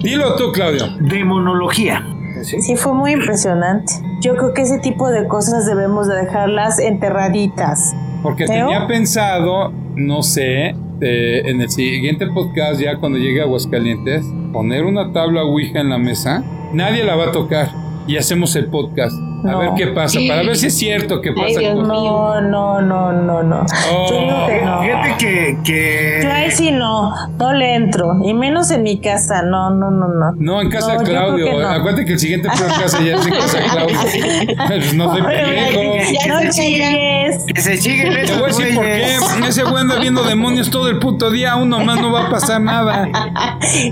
Dilo tú, Claudio. Demonología. Sí. Sí, fue muy impresionante. Yo creo que ese tipo de cosas debemos de dejarlas enterraditas. Porque ¿Teo? tenía pensado, no sé, eh, en el siguiente podcast, ya cuando llegue a Aguascalientes, poner una tabla Ouija en la mesa. Nadie la va a tocar. Y hacemos el podcast. A No. ver qué pasa, para ver si es cierto que pasa. Dios con- No, no, no, no, no. Oh. Yo digo que no. Fíjate que, que Yo ahí sí no, no le entro. Y menos en mi casa, no, no, no, no. No, en casa No, de Claudio. que no. Acuérdate que el siguiente podcast ya es en casa de Claudio. [LAUGHS] Pues no soy [LAUGHS] pendejo. Ya no chingues. que se siguen Te voy a decir por qué. Ese güey anda viendo demonios todo el puto día. Uno más no va a pasar nada. [LAUGHS]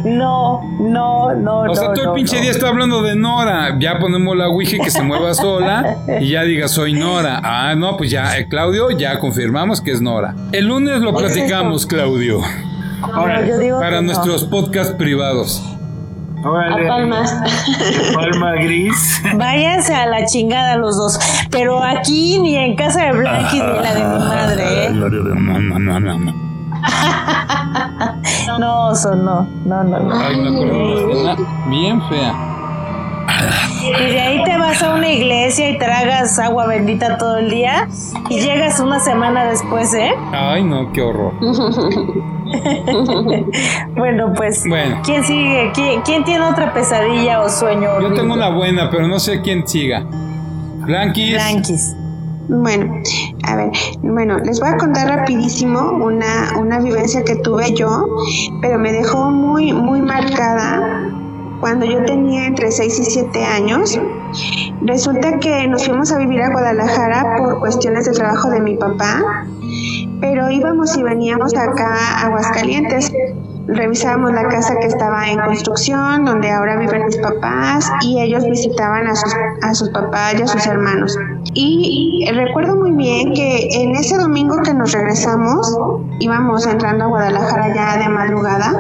No, no, no, O sea, no, todo el no, pinche no. día está hablando de Nora. Ya ponemos la Ouija que se mueva sola y ya diga soy Nora. Ah, no, pues ya, eh, Claudio, ya confirmamos que es Nora. El lunes lo platicamos, Claudio, No, yo digo para que no. nuestros podcasts privados. Órale. A palmas. Palma gris. Váyanse a la chingada los dos. Pero aquí ni en casa de Blanqui ni la de mi madre, ¿eh? No, no, no, no, no, [LAUGHS] no. No, oso, no. No, no, no. Ay, escena bien fea. Y de ahí te vas a una iglesia y tragas agua bendita todo el día y llegas una semana después, ¿eh? Ay, no, qué horror. [LAUGHS] Bueno, pues, Bueno. ¿quién sigue? ¿Quién, quién tiene otra pesadilla o sueño? Yo horrible? tengo una buena, pero no sé quién siga. Blanquis. Blanquis. Bueno, a ver, bueno, les voy a contar rapidísimo una, una vivencia que tuve yo, pero me dejó muy, muy marcada cuando yo tenía entre 6 y 7 años. Resulta que nos fuimos a vivir a Guadalajara por cuestiones de trabajo de mi papá, pero íbamos y veníamos acá a Aguascalientes. revisábamos la casa que estaba en construcción, donde ahora viven mis papás, y ellos visitaban a sus, a sus papás y a sus hermanos. Y recuerdo muy bien que en ese domingo que nos regresamos, íbamos entrando a Guadalajara ya de madrugada,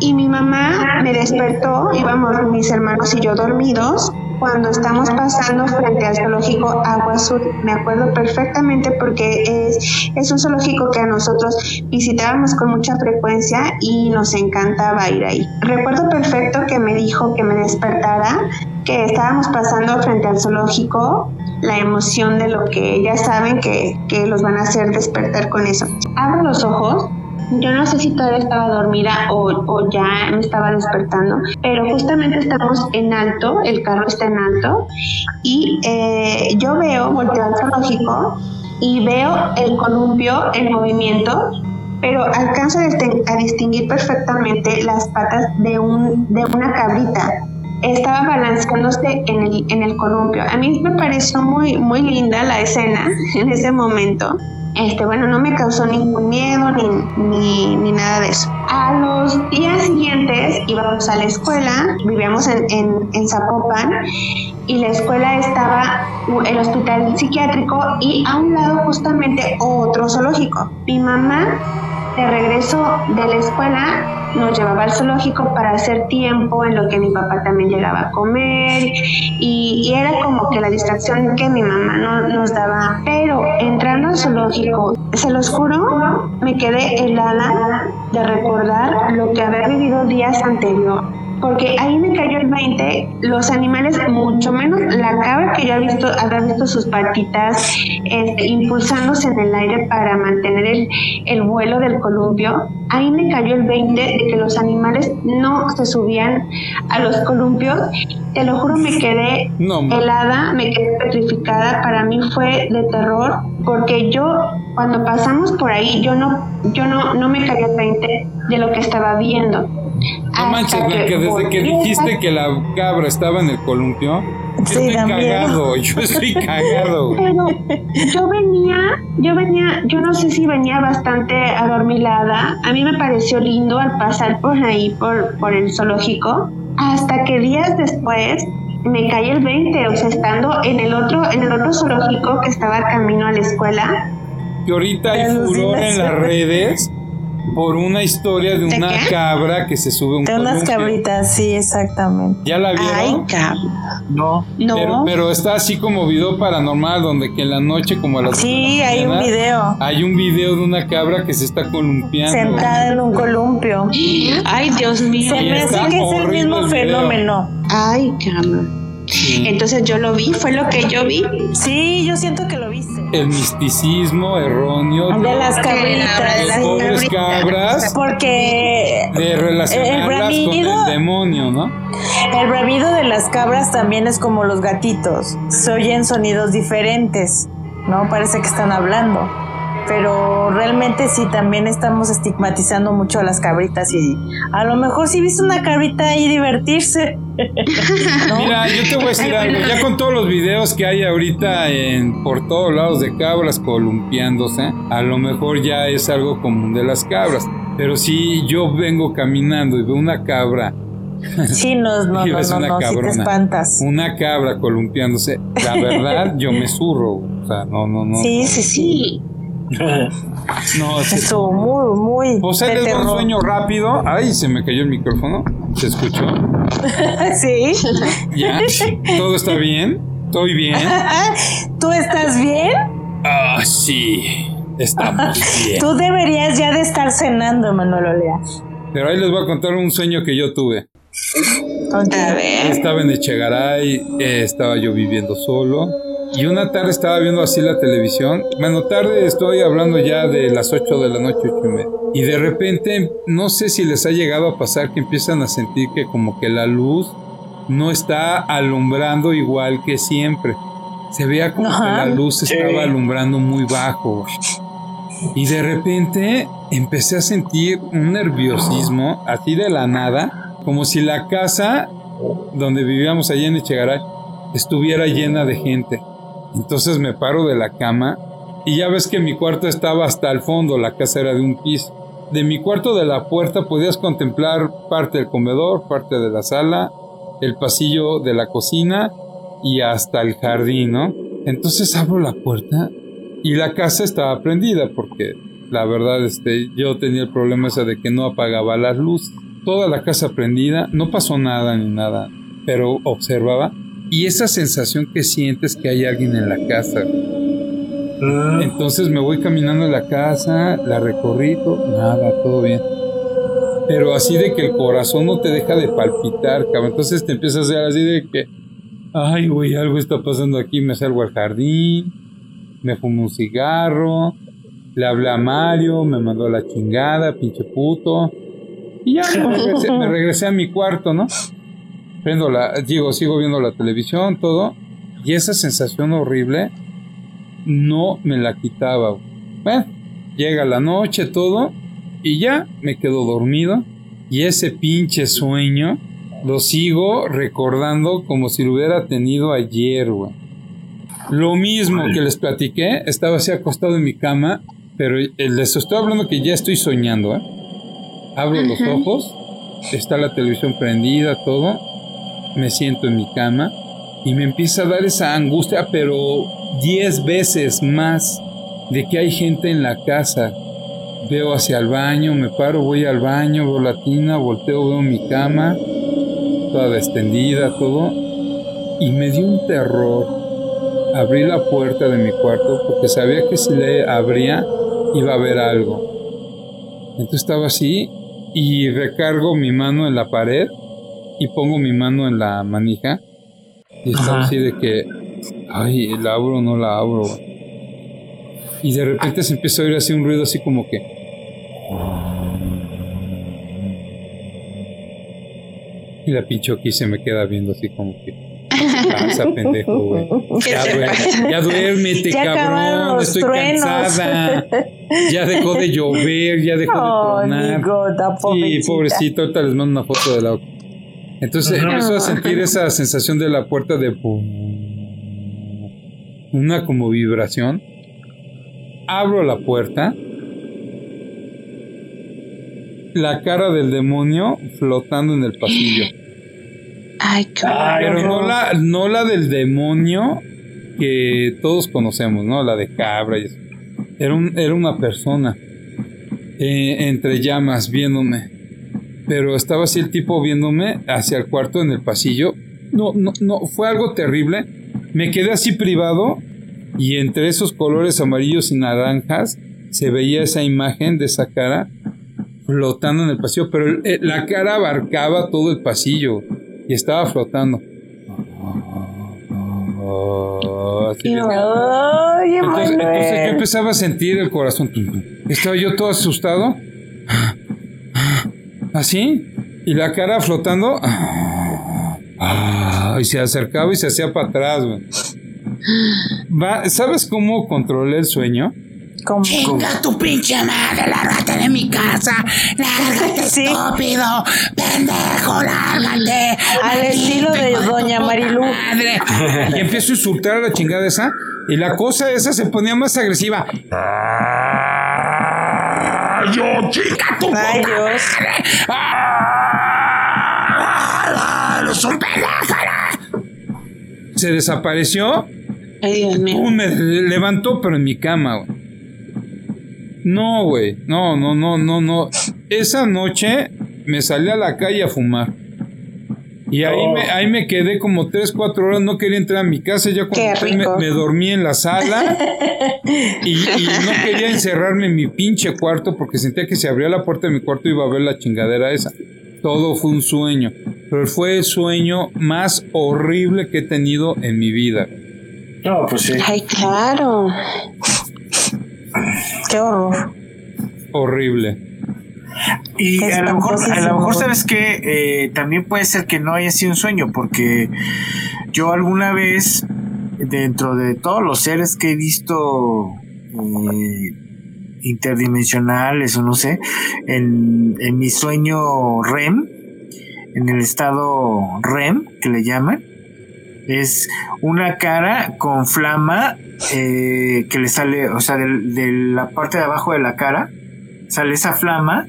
y mi mamá me despertó, íbamos mis hermanos y yo dormidos, cuando estamos pasando frente al zoológico Agua Azul. Me acuerdo perfectamente porque es, es un zoológico que a nosotros visitábamos con mucha frecuencia y nos encantaba ir ahí. Recuerdo perfecto que me dijo que me despertara, que estábamos pasando frente al zoológico, la emoción de lo que ya saben que, que los van a hacer despertar con eso. Abro los ojos yo no sé si todavía estaba dormida o, ya me estaba despertando, pero justamente estamos en alto, el carro está en alto, y eh, yo veo, volteo al zoológico y veo el columpio en movimiento, pero alcanzo a distinguir perfectamente las patas de, un, de una cabrita estaba balanceándose en el, en el columpio. A mí me pareció muy, muy linda la escena en ese momento este, bueno, no me causó ningún miedo ni, ni, nada de eso. A los días siguientes íbamos a la escuela, vivíamos en, en, en Zapopan y la escuela estaba el hospital psiquiátrico y a un lado justamente otro zoológico. Mi mamá de regreso de la escuela nos llevaba al zoológico para hacer tiempo en lo que mi papá también llegaba a comer y, era como que la distracción que mi mamá no, nos daba. Pero entrando al zoológico, se los juro, me quedé helada de recordar lo que había vivido días anteriores porque ahí me cayó el 20, los animales, mucho menos la cabra que yo había visto, había visto sus patitas este, impulsándose en el aire para mantener el, el vuelo del columpio, ahí me cayó el 20 de que los animales no se subían a los columpios. Te lo juro, me quedé helada, me quedé petrificada. Para mí fue de terror, porque yo, cuando pasamos por ahí, yo no, yo no, no me cayó el 20 de lo que estaba viendo. No manches, que desde que dijiste que la cabra estaba en el columpio, estoy cagado, [LAUGHS] yo estoy cagado. Pero yo venía, yo venía, yo no sé si venía bastante adormilada. A mí me pareció lindo al pasar por ahí, por, por el zoológico, hasta que días después me caí el 20, o sea, estando en el otro, en el otro zoológico que estaba camino a la escuela. Que ahorita hay furor en las redes por una historia de una cabra que se sube un De unas cabritas, sí, exactamente. ¿Ya la vieron? Ay, cabra. No. No. Pero, está así como video paranormal, donde que en la noche, como a las. Sí, hay un video. Hay un video de una cabra que se está columpiando. Sentada en un columpio. Ay, Dios mío. Se me hace que es el mismo fenómeno. Ay, cabra. Entonces yo lo vi, fue lo que yo vi. Sí, yo siento que lo viste. El misticismo erróneo de las cabritas, de las pobres cabras. Porque de relacionarlas con el demonio, ¿no? El bramido de las cabras también es como los gatitos. Se oyen sonidos diferentes, ¿no? Parece que están hablando pero realmente sí también estamos estigmatizando mucho a las cabritas y a lo mejor si viste una cabrita ahí divertirse. [LAUGHS] Mira, yo te voy a decir algo, ya con todos los videos que hay ahorita en por todos lados de cabras columpiándose, a lo mejor ya es algo común de las cabras, pero si yo vengo caminando y veo una cabra [LAUGHS] Sí, no, no, no, no, no, si te espantas. Una cabra columpiándose. La verdad, yo me [LAUGHS] zurro. O sea, no, no, no. Sí, sí, sí. [LAUGHS] No, Estuvo muy, muy. O sea, les un sueño rápido. Ay, se me cayó el micrófono. ¿Se escuchó? [LAUGHS] sí. ¿Ya? ¿Todo está bien? ¿Estoy bien? [LAUGHS] ¿Tú estás bien? Ah, sí. Estamos bien. Tú deberías ya de estar cenando, Manuel Olea. Pero ahí les voy a contar un sueño que yo tuve. A ver. Estaba en Echegaray, eh, estaba yo viviendo solo y una tarde estaba viendo así la televisión. Bueno, tarde estoy hablando ya de las 8 de la noche, 8 y media. Y de repente, no sé si les ha llegado a pasar que empiezan a sentir que como que la luz no está alumbrando igual que siempre. Se veía como que la luz estaba alumbrando muy bajo. Y de repente empecé a sentir un nerviosismo, así de la nada, como si la casa donde vivíamos allá en Echegaray estuviera llena de gente. Entonces me paro de la cama y ya ves que mi cuarto estaba hasta el fondo, la casa era de un piso. de mi cuarto de la puerta podías contemplar parte del comedor, parte de la sala, el pasillo de la cocina y hasta el jardín, ¿no? Entonces abro la puerta y la casa estaba prendida porque la verdad este yo tenía el problema ese de que no apagaba las luces. Toda la casa prendida, no pasó nada ni nada, pero observaba y esa sensación que sientes que hay alguien en la casa. Entonces me voy caminando en la casa, la recorrí, nada, todo bien. Pero así de que el corazón no te deja de palpitar, cabrón. Entonces te empiezas a hacer así de que, ay, güey, algo está pasando aquí. Me salgo al jardín, me fumo un cigarro, le hablé a Mario, me mandó a la chingada, pinche puto. Y ya me regresé, me regresé a mi cuarto, ¿no? Prendo la, digo, sigo viendo la televisión, todo. Y esa sensación horrible no me la quitaba. Bueno, llega la noche, todo, y ya me quedo dormido. Y ese pinche sueño lo sigo recordando como si lo hubiera tenido ayer, güey. Lo mismo que les platiqué, estaba así acostado en mi cama, pero les estoy hablando que ya estoy soñando, ¿eh? Abro los ojos, está la televisión prendida, todo, me siento en mi cama y me empieza a dar esa angustia, pero 10 veces más de que hay gente en la casa. Veo hacia el baño, me paro, voy al baño, veo la tina, volteo, veo mi cama, toda extendida, todo, y me dio un terror. Abrí la puerta de mi cuarto porque sabía que si le abría iba a haber algo. Entonces estaba así y recargo mi mano en la pared y pongo mi mano en la manija y Ajá. así de que, ay, ¿la abro o no la abro? Y de repente se empieza a oír así un ruido así como que... Y la pinche aquí se me queda viendo así como que... Pasa, [LAUGHS] pendejo, güey. [LAUGHS] ¿Qué Ya, te duer- pasa? ya duérmete, [LAUGHS] Ya cabrón. Estoy truenos. cansada. Ya dejó de llover, ya dejó Oh, de tronar. Sí, pobrecita. pobrecito, ahorita les mando una foto de la Entonces Ajá. empezó a sentir esa sensación de la puerta de pum, una como vibración. Abro la puerta. La cara del demonio flotando en el pasillo. Ay, qué Pero no. no la, no la del demonio que todos conocemos, ¿no? La de cabra y eso. Era, un- era una persona eh, entre llamas viéndome. Pero estaba así el tipo viéndome hacia el cuarto en el pasillo. No, no, no, fue algo terrible. Me quedé así privado y entre esos colores amarillos y naranjas se veía esa imagen de esa cara flotando en el pasillo, pero eh, la cara abarcaba todo el pasillo y estaba flotando. Ay, entonces, yo empezaba a sentir el corazón. Estaba yo todo asustado. Así. Y la cara flotando. Ah, y se acercaba y se hacía para atrás, güey. Va- ¿Sabes cómo controlé el sueño? Como- Chinga tu pinche madre, lárgate de mi casa. Lárgate, [LAUGHS] Sí. estúpido. Pendejo, lárgate. Al estilo de Doña puta Marilú. madre. Y empiezo a insultar a la chingada esa. Y la cosa esa se ponía más agresiva. ¡Ah, yo, chica! Tu Ay, Dios. ¡Ah! Se desapareció. Ay, Dios mío. Pum, me levantó, pero en mi cama, güey. No, güey. No, no, no, no, no. Esa noche me salí a la calle a fumar. Y ahí, Oh. me, ahí me quedé como 3, 4 horas. No quería entrar a mi casa. Ya cuando me, dormí en la sala. y, y no quería encerrarme en mi pinche cuarto porque sentía que si abría la puerta de mi cuarto iba a ver la chingadera esa. Todo fue un sueño. Pero fue el sueño más horrible que he tenido en mi vida. No, pues sí. Ay, claro. Qué horror. Horrible. Y a lo mejor, a lo mejor sabes que también puede ser que no haya sido un sueño, porque yo alguna vez, dentro de todos los seres que he visto eh, interdimensionales o no sé, en, en mi sueño REM, en el estado REM que le llaman, es una cara con flama eh, que le sale, o sea, de la parte de abajo de la cara sale esa flama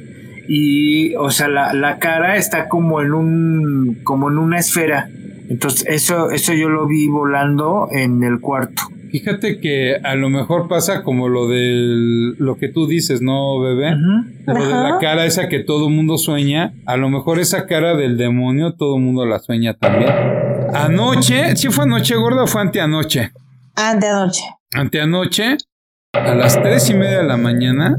y, o sea, la, la cara está como en un, como en una esfera. Entonces, eso, eso yo lo vi volando en el cuarto. Fíjate que a lo mejor pasa como lo del lo que tú dices, ¿no, bebé? Lo de la cara esa que todo mundo sueña. A lo mejor esa cara del demonio todo mundo la sueña también. Anoche, ¿sí fue anoche gorda o fue anteanoche? Ah, de anoche. Anteanoche, a las tres y media de la mañana,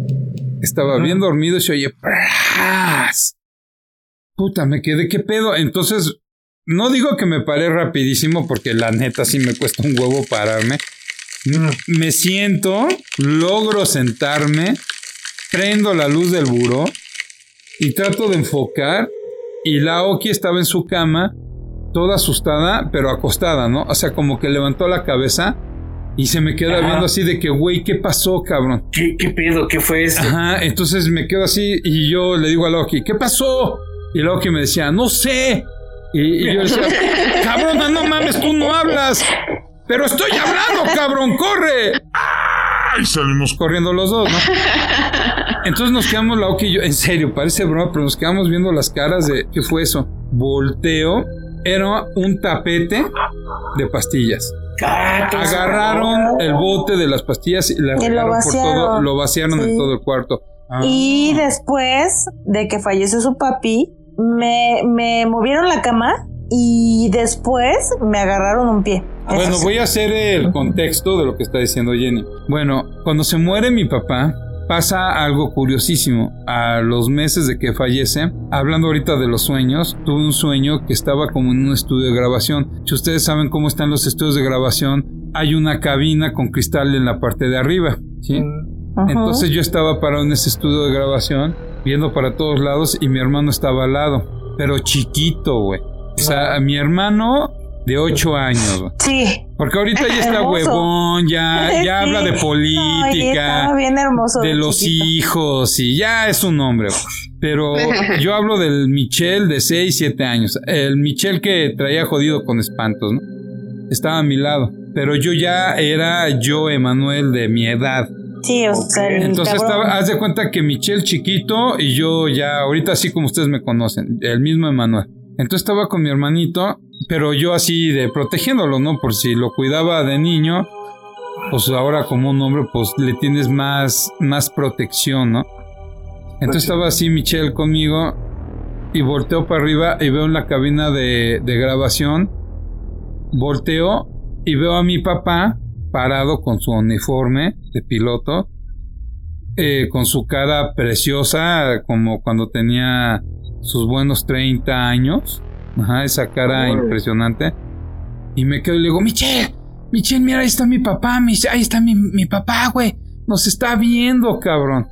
estaba bien dormido y se oye ¡pras! Puta, me quedé, ¿qué pedo? Entonces, no digo que me paré rapidísimo porque la neta sí me cuesta un huevo pararme. Me siento, logro sentarme, prendo la luz del buró y trato de enfocar. Y la Oki estaba en su cama, toda asustada, pero acostada, ¿no? O sea, como que levantó la cabeza y se me queda Ajá. viendo así de que, güey, ¿qué pasó, cabrón? ¿Qué, qué pedo? ¿Qué fue esto? Ajá, entonces me quedo así y yo le digo a Loki, ¿qué pasó? Y Loki me decía, no sé. Y, y yo decía, [LAUGHS] cabrón, no mames, tú no hablas. Pero estoy hablando, cabrón, corre. Ay, salimos Corriendo los dos, ¿no? [LAUGHS] Entonces nos quedamos Loki y yo, en serio, parece broma, pero nos quedamos viendo las caras de, ¿qué fue eso? Volteo, era un tapete de pastillas. Ah, Agarraron el bote de las pastillas y la Y lo regaron por todo, vaciaron. lo vaciaron en todo el cuarto. Ah. Y después de que falleció su papi, me, me movieron la cama y después me agarraron un pie. Bueno, Eso sí. voy a hacer el contexto de lo que está diciendo Jenny. Bueno, cuando se muere mi papá, pasa algo curiosísimo. A los meses de que fallece, hablando ahorita de los sueños, tuve un sueño que estaba como en un estudio de grabación. Si ustedes saben cómo están los estudios de grabación, hay una cabina con cristal en la parte de arriba, ¿sí? Ajá. Entonces yo estaba parado en ese estudio de grabación, viendo para todos lados y mi hermano estaba al lado, pero chiquito, güey. O sea, a mi hermano de 8 años, güey. Sí. Porque ahorita ya está Hermoso. huevón, ya, [LAUGHS] ya Sí. habla de política, bien hermoso. de los chiquito. hijos y ya es un hombre. güey. Pero [LAUGHS] yo hablo del Michel de 6, 7 años. El Michel que traía jodido con espantos, ¿no? Estaba a mi lado. Pero yo ya era yo, Emanuel, de mi edad. Sí, o sea, el Entonces estaba, haz de cuenta que Michel chiquito y yo ya, ahorita así como ustedes me conocen, el mismo Emanuel. Entonces estaba con mi hermanito, pero yo así de protegiéndolo, ¿no? Por si lo cuidaba de niño, pues ahora como un hombre, pues le tienes más, más protección, ¿no? Entonces estaba así Michel conmigo y volteo para arriba y veo en la cabina de, de grabación, volteo y veo a mi papá parado con su uniforme de piloto, eh, con su cara preciosa, como cuando tenía sus buenos 30 años. Ajá, esa cara impresionante. Y me quedo y le digo, Michelle, Michelle, mira, ahí está mi papá, mi- ahí está mi, mi papá, güey. Nos está viendo, cabrón.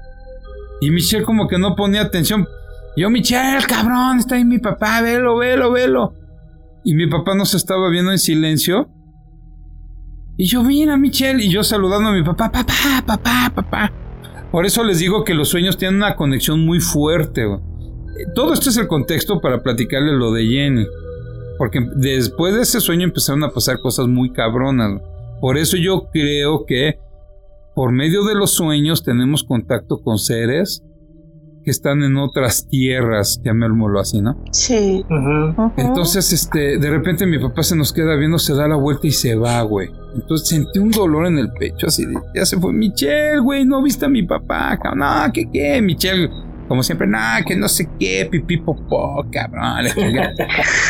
Y Michelle como que no ponía atención. Yo, Michelle, cabrón, está ahí mi papá, velo, velo, velo. Y mi papá nos estaba viendo en silencio. Y yo, mira, Michelle, y yo saludando a mi papá, papá, papá, papá. Por eso les digo que los sueños tienen una conexión muy fuerte. güey. Todo esto es el contexto para platicarle lo de Jenny. Porque después de ese sueño empezaron a pasar cosas muy cabronas. Por eso yo creo que por medio de los sueños tenemos contacto con seres que están en otras tierras, llamémoslo así, ¿no? Sí. Entonces, este, de repente mi papá se nos queda viendo, se da la vuelta y se va, güey. Entonces sentí un dolor en el pecho, así de, ya se fue. Michelle, güey, no viste a mi papá. No, ¿qué qué? Michelle, como siempre, no, que no sé qué, pipí popó, cabrón. [LAUGHS]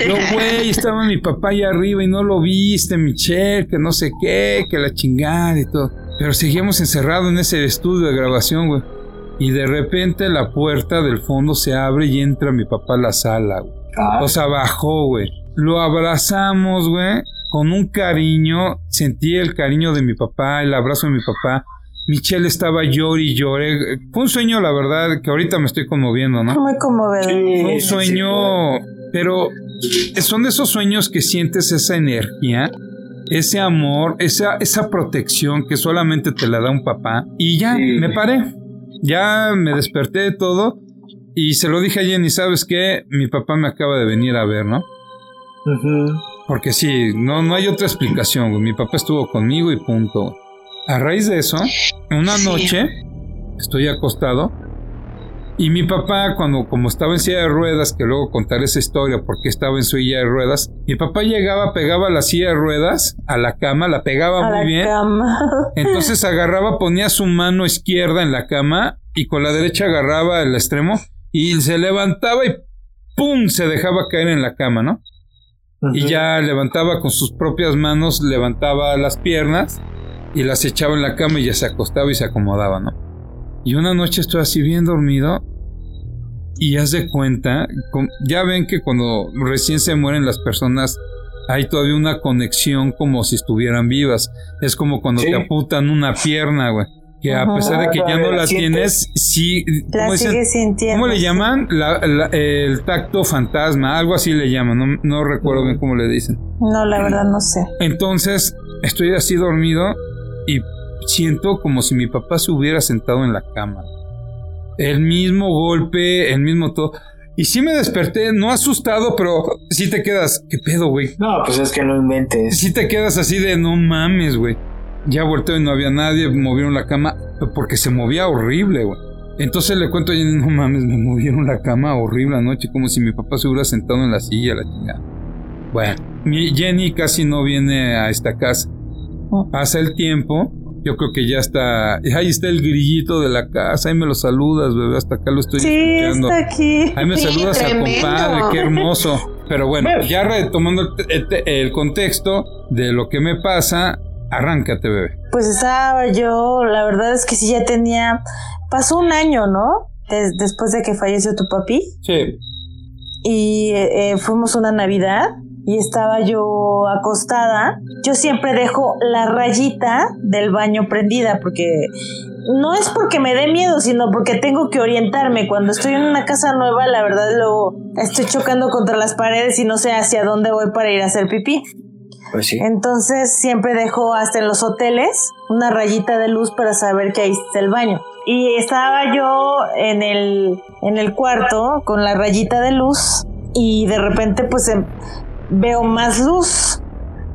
Yo, güey, estaba mi papá allá arriba y no lo viste, Michelle, que no sé qué, que la chingada y todo. Pero seguíamos encerrados en ese estudio de grabación, güey. Y de repente la puerta del fondo se abre y entra mi papá a la sala, güey. Ah, O sea, bajó, güey. Lo abrazamos, güey, con un cariño. Sentí el cariño de mi papá, el abrazo de mi papá. Michelle estaba llore y lloré. Fue un sueño, la verdad, que ahorita me estoy conmoviendo, ¿no? Muy conmovedor. sí, Fue un sueño, pero son de esos sueños que sientes esa energía, ese amor, esa, esa protección que solamente te la da un papá. Y ya, Sí. me paré. Ya me desperté de todo. Y se lo dije a Jenny, ¿sabes qué? Mi papá me acaba de venir a ver, ¿no? Porque sí, no, no hay otra explicación, güey. Mi papá estuvo conmigo y punto. A raíz de eso, una Sí. noche estoy acostado Y mi papá, cuando como estaba en silla de ruedas, que luego contaré esa historia porque estaba en silla de ruedas, mi papá llegaba, pegaba la silla de ruedas a la cama, la pegaba A muy la bien. cama. [LAUGHS] Entonces agarraba, ponía su mano izquierda en la cama y con la derecha agarraba el extremo y se levantaba y ¡pum! se dejaba caer en la cama, ¿no? Y ya levantaba con sus propias manos, levantaba las piernas y las echaba en la cama y ya se acostaba y se acomodaba, ¿no? Y una noche estoy así bien dormido y haz de cuenta, ya ven que cuando recién se mueren las personas hay todavía una conexión como si estuvieran vivas. Es como cuando Sí. te aputan una pierna, güey. Que a pesar de que ya no La la tienes, sí. La ¿cómo dicen? sigue sintiendo. ¿Cómo le llaman? La- la- el tacto fantasma, algo así le llaman, no, no recuerdo bien cómo le dicen. No, la verdad no sé. Entonces, estoy así dormido y siento como si mi papá se hubiera sentado en la cama. El mismo golpe, el mismo todo. Y sí me desperté, no asustado, pero sí te quedas, ¿qué pedo, güey? No, pues es que no inventes. Sí te quedas así de no mames, güey. Ya volteo y no había nadie, movieron la cama, porque se movía horrible, güey. Entonces le cuento, y no mames, me movieron la cama horrible anoche, como si mi papá se hubiera sentado en la silla, la chingada. Bueno, mi Jenny casi no viene a esta casa. Pasa el tiempo, yo creo que ya está, ahí está el grillito de la casa, ahí me lo saludas, bebé, hasta acá lo estoy Sí, escuchando. está aquí. Ahí me Sí, saludas al tremendo. compadre, qué hermoso. Pero bueno, ya retomando el, el- el contexto de lo que me pasa, arráncate, bebé. Pues estaba yo, la verdad es que sí ya tenía, pasó un año, ¿no? Des- después de que falleció tu papi Sí. y eh, eh, fuimos una Navidad y estaba yo acostada. Yo siempre dejo la rayita del baño prendida porque no es porque me dé miedo, sino porque tengo que orientarme. Cuando estoy en una casa nueva, la verdad luego estoy chocando contra las paredes y no sé hacia dónde voy para ir a hacer pipí. Pues sí. Entonces siempre dejo hasta en los hoteles una rayita de luz para saber que ahí está el baño. Y estaba yo en el, en el cuarto con la rayita de luz y de repente pues em- veo más luz.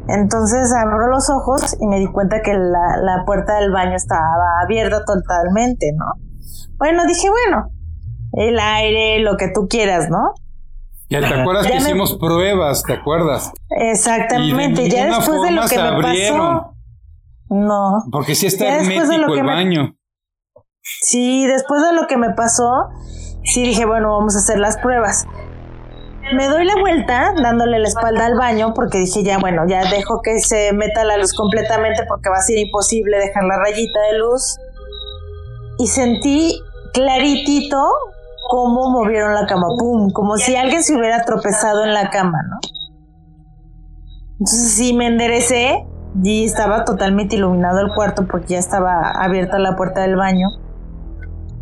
Entonces abro los ojos y me di cuenta que la, la puerta del baño estaba abierta totalmente, ¿no? Bueno, dije, bueno, el aire, lo que tú quieras, ¿no? Ya te acuerdas Ya que me- hicimos pruebas, ¿te acuerdas? Exactamente, Y de ya después de lo que me abrieron. pasó. No. Porque sí está de lo hermético que el me- baño. Sí, después de lo que me pasó, sí dije, bueno, vamos a hacer las pruebas. Me doy la vuelta dándole la espalda al baño porque dije, ya bueno, ya dejo que se meta la luz completamente porque va a ser imposible dejar la rayita de luz. Y sentí claritito cómo movieron la cama, pum, como si alguien se hubiera tropezado en la cama, ¿no? Entonces sí me enderecé y estaba totalmente iluminado el cuarto porque ya estaba abierta la puerta del baño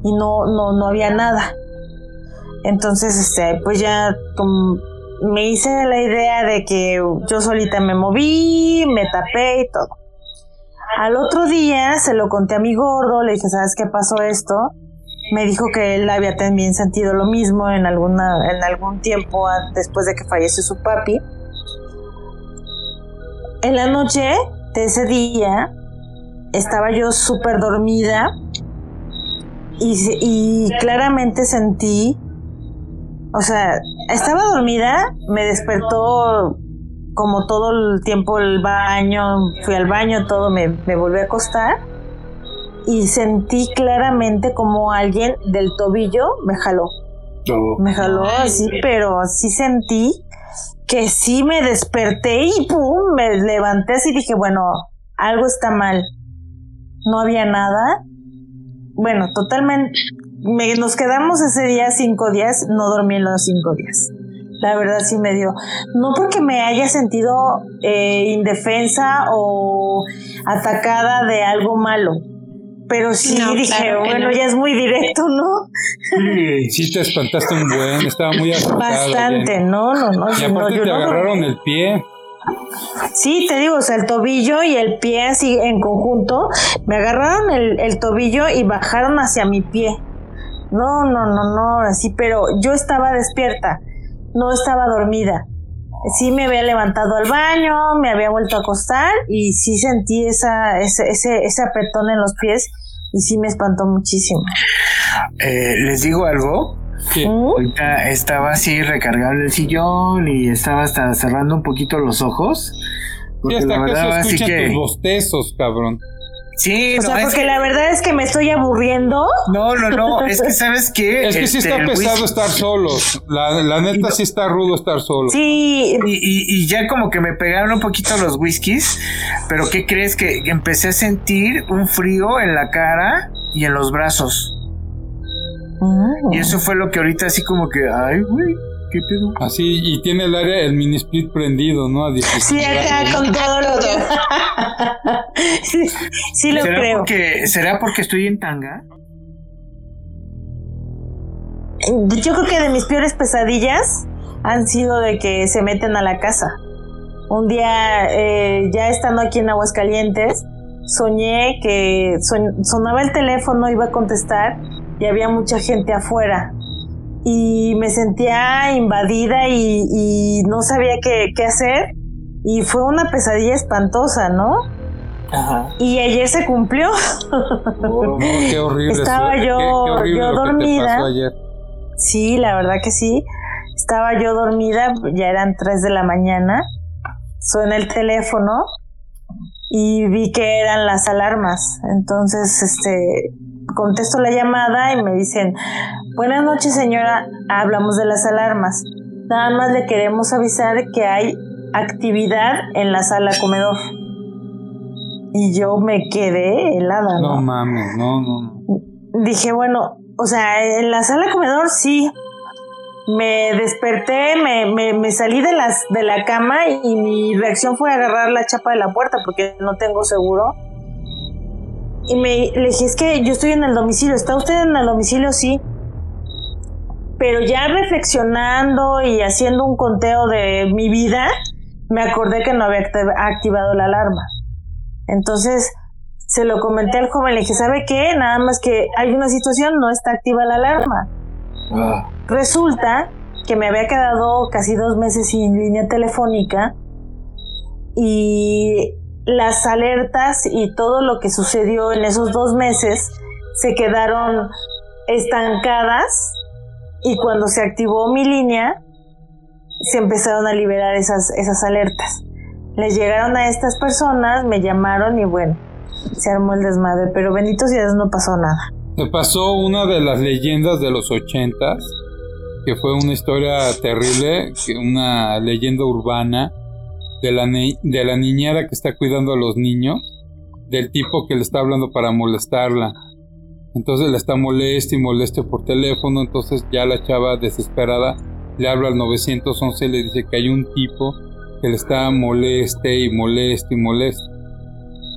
y no, no, no había nada. Entonces, este, pues ya me hice la idea de que yo solita me moví, me tapé y todo. Al otro día se lo conté a mi gordo, le dije, ¿sabes qué pasó esto? Me dijo que él había también sentido lo mismo en alguna, en algún tiempo después de que falleció su papi. En la noche de ese día estaba yo súper dormida y claramente sentí, o sea, estaba dormida, me despertó como todo el tiempo el baño, fui al baño, todo, me, me volví a acostar y sentí claramente como alguien del tobillo me jaló. Me jaló así, pero sí sentí que sí me desperté y pum, me levanté así y dije, bueno, algo está mal. No había nada. Bueno, totalmente. Me- nos quedamos ese día cinco días, no dormí en los cinco días. La verdad sí me dio. No porque me haya sentido eh, indefensa o atacada de algo malo. Pero sí No, dije, claro bueno, no. ya es muy directo, ¿no? Sí te espantaste un buen, estaba muy asustada. Bastante, Jenny. no, no, no. Y no, aparte yo te no agarraron el pie. Sí, te digo, o sea, el tobillo y el pie así en conjunto, me agarraron el, el tobillo y bajaron hacia mi pie. No, no, no, no, así, pero yo estaba despierta, no estaba dormida. Sí me había levantado al baño, me había vuelto a acostar y sí sentí esa, ese, ese, ese apretón en los pies, y sí me espantó muchísimo. Eh, Les digo algo. ¿Qué? ¿Mm? Ahorita estaba así recargado en el sillón y estaba hasta cerrando un poquito los ojos. Sí, Porque hasta la que verdad, se así que- tus bostezos, cabrón. Sí, O no, sea, es porque que- la verdad es que me estoy aburriendo. no, no, no, es que sabes qué. [LAUGHS] Es que sí Este, está pesado estar solos. La, la neta sí está rudo estar solo. Sí, Y, y- y ya como que me pegaron un poquito los whiskies, pero ¿qué crees? Que empecé a sentir un frío en la cara y en los brazos. Mm. Y eso fue lo que ahorita así como que, ay, güey, ¿qué pedo? Así, y tiene el área, el mini split prendido, ¿no? A 16 Sí, acá con todo lo [LAUGHS] sí, sí lo ¿Será creo. porque, ¿Será porque estoy en tanga? Yo creo que de mis peores pesadillas han sido de que se meten a la casa. Un día, eh, ya estando aquí en Aguascalientes, soñé que son- sonaba el teléfono, iba a contestar y había mucha gente afuera. Y me sentía invadida y, y no sabía qué, qué hacer. Y fue una pesadilla espantosa, ¿no? Ajá. Y ayer se cumplió. No, qué horrible. Estaba yo- Qué- qué horrible yo lo que te dormida. pasó ayer. Sí, la verdad que sí. Estaba yo dormida, ya eran 3 de la mañana. Suena el teléfono y vi que eran las alarmas. Entonces, este, contesto la llamada y me dicen, buenas noches señora, hablamos de las alarmas. Nada más le queremos avisar que hay actividad en la sala comedor. Y yo me quedé helada, ¿no? No mames, no, no, dije, bueno, o sea, en la sala comedor sí. Me desperté, me, me, me salí de, las, de la cama y mi reacción fue agarrar la chapa de la puerta porque no tengo seguro. Y me le dije, es que yo estoy en el domicilio, ¿está usted en el domicilio? Sí. Pero ya reflexionando y haciendo un conteo de mi vida, me acordé que no había activ- activado la alarma. Entonces, se lo comenté al joven, le dije, ¿sabe qué? Nada más que hay una situación, no está activa la alarma. Resulta que me había quedado casi dos meses sin línea telefónica y las alertas y todo lo que sucedió en esos dos meses se quedaron estancadas y cuando se activó mi línea se empezaron a liberar esas, esas alertas. Les llegaron a estas personas, me llamaron y bueno, se armó el desmadre, pero bendito Dios no pasó nada. Te pasó una de las leyendas de los ochentas, que fue una historia terrible, una leyenda urbana de la, de la niñera que está cuidando a los niños, del tipo que le está hablando para molestarla. Entonces le está moleste y moleste por teléfono, entonces ya la chava desesperada le habla al 911 y le dice que hay un tipo que le está moleste y moleste y moleste.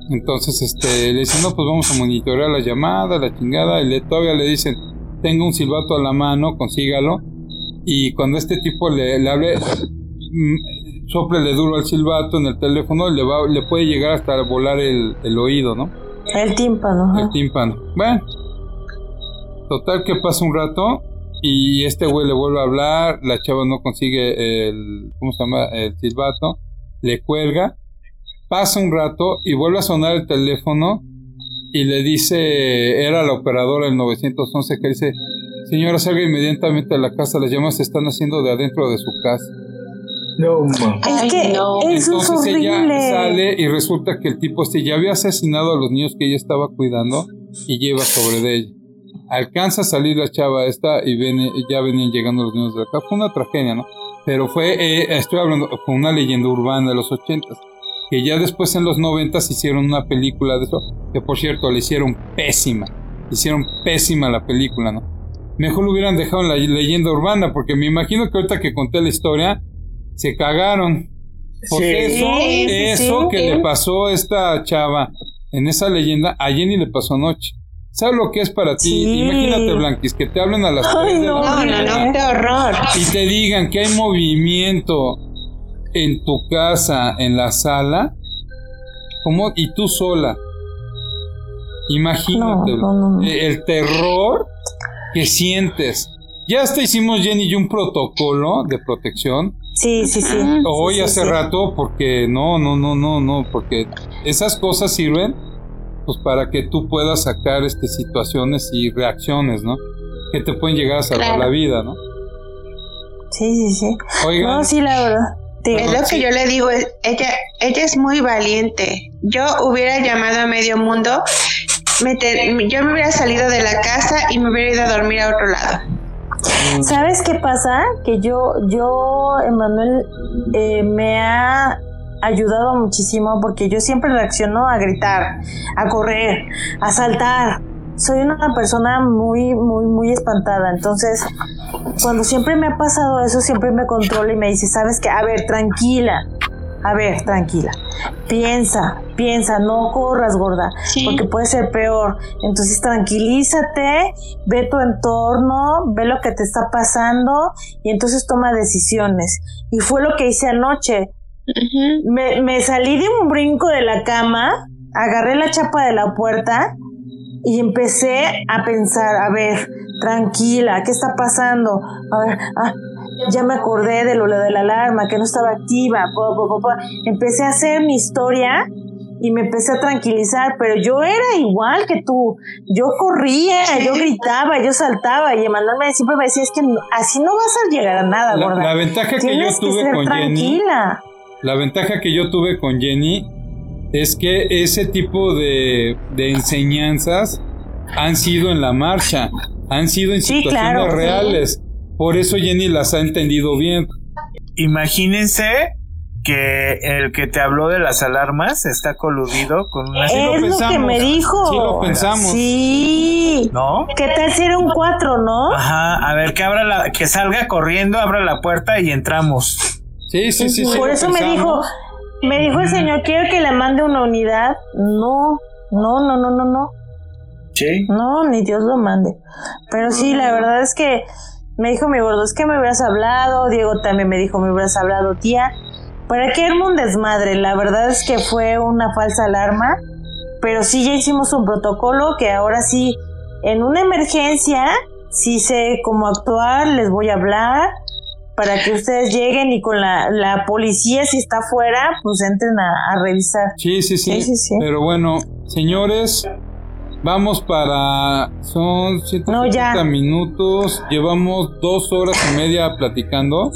Entonces, este, le dicen, no, pues vamos a monitorear la llamada, la chingada, y le, todavía le dicen, tenga un silbato a la mano, consígalo, y cuando este tipo le, le hable, mm, soplele duro al silbato en el teléfono, le va, le puede llegar hasta volar el, el oído, ¿no? El tímpano. El tímpano. Bueno, total que pasa un rato, y este güey le vuelve a hablar, la chava no consigue el, ¿cómo se llama? El silbato, le cuelga, pasa un rato y vuelve a sonar el teléfono y le dice, era la operadora del 911 que dice, señora salga inmediatamente a la casa, las llamas se están haciendo de adentro de su casa. No. Es Ay, que no. eso es ella sale y resulta que el tipo este ya había asesinado a los niños que ella estaba cuidando y lleva sobre de ella. Alcanza a salir la chava esta y viene, ya venían llegando los niños de acá. Fue una tragedia, ¿no? Pero fue, eh, estoy hablando, fue una leyenda urbana de los ochentas. Que ya después en los noventas hicieron una película de eso. Que por cierto, le hicieron pésima. Hicieron pésima la película, ¿no? Mejor lo hubieran dejado en la leyenda urbana. Porque me imagino que ahorita que conté la historia, se cagaron. Porque Sí. eso, Sí, sí, eso sí. que le pasó a esta chava en esa leyenda, a Jenny le pasó anoche. ¿Sabes lo que es para ti? Sí. Imagínate, Blanquis, que te hablen a las Ay, 3 de no, la No, no, qué horror. y te digan que hay movimiento en tu casa, en la sala, como y tú sola. Imagínate No, no, no. eh, el terror que sientes. Ya hasta hicimos Jenny y un protocolo de protección Sí, sí, sí. hoy sí, hace sí. rato porque no, no, no, no, no, porque esas cosas sirven pues para que tú puedas sacar este situaciones y reacciones, ¿no? Que te pueden llegar a salvar Claro. la vida, ¿no? Sí, sí, sí. Oigan, No, sí, la verdad. Digo, Es lo que yo le digo, ella, ella es muy valiente. Yo hubiera llamado a medio mundo, me te- yo me hubiera salido de la casa y me hubiera ido a dormir a otro lado. ¿Sabes qué pasa? Que yo, yo, Emanuel, eh, me ha ayudado muchísimo porque yo siempre reacciono a gritar, a correr, a saltar. Soy una persona muy, muy, muy espantada. Entonces, cuando siempre me ha pasado eso, siempre me controla y me dice, ¿sabes qué? A ver, tranquila. A ver, tranquila. Piensa, piensa, no corras, gorda, Sí. porque puede ser peor. Entonces, tranquilízate, ve tu entorno, ve lo que te está pasando y entonces toma decisiones. Y fue lo que hice anoche. Me, me salí de un brinco de la cama, agarré la chapa de la puerta y empecé a pensar, a ver, tranquila, ¿qué está pasando? A ver, ah, ya me acordé de lo de la alarma, que no estaba activa. po, po, po, po. Empecé a hacer mi historia y me empecé a tranquilizar, pero yo era igual que tú. Yo corría, yo gritaba, yo saltaba y Emanuel me siempre me decía, es que así no vas a llegar a nada, la, gorda. la ventaja que yo Tienes que tuve ser con Jenny, tranquila. La ventaja que yo tuve con Jenny es que ese tipo de, de enseñanzas han sido en la marcha, han sido en Sí, situaciones claro, sí. reales. Por eso Jenny las ha entendido bien. Imagínense que el que te habló de las alarmas está coludido con una... Sí lo es lo que pensamos. me dijo. Sí lo pensamos. Sí. ¿No? ¿Qué tal si era un cuatro, no? Ajá, a ver, que abra la, que salga corriendo, abra la puerta y entramos. Sí, sí, sí. sí Por eso me dijo, me dijo el señor, quiero que le mande una unidad. No, no, no, no, no, no. Sí. No, ni Dios lo mande. Pero sí, la verdad es que me dijo mi gordo, es que me hubieras hablado. Diego también me dijo, me hubieras hablado, tía. ¿Para qué arma un desmadre? La verdad es que fue una falsa alarma. Pero sí, ya hicimos un protocolo que ahora sí, en una emergencia, sí sé cómo actuar, les voy a hablar para que ustedes lleguen y con la, la policía, si está afuera, pues entren a, a revisar. Sí, sí, sí, Sí, sí, sí. Pero bueno, señores, vamos para. Son 150 No, minutos. Llevamos dos horas y media platicando.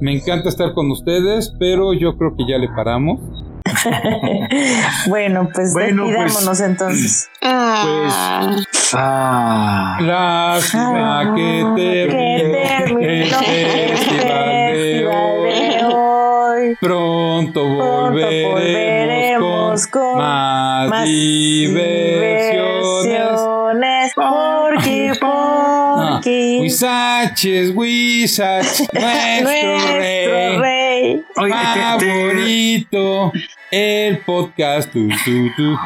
Me encanta estar con ustedes, pero yo creo que ya le paramos. [LAUGHS] Bueno, pues Bueno, pues- entonces. Ah, Ah. Lástima Ah, que el festival de hoy. Pronto volveremos, volveremos con, con más, Más diversiones. Huizaches, Huizach, [LAUGHS] nuestro, nuestro rey, rey. Favorito, el podcast. Tu, tu, tu.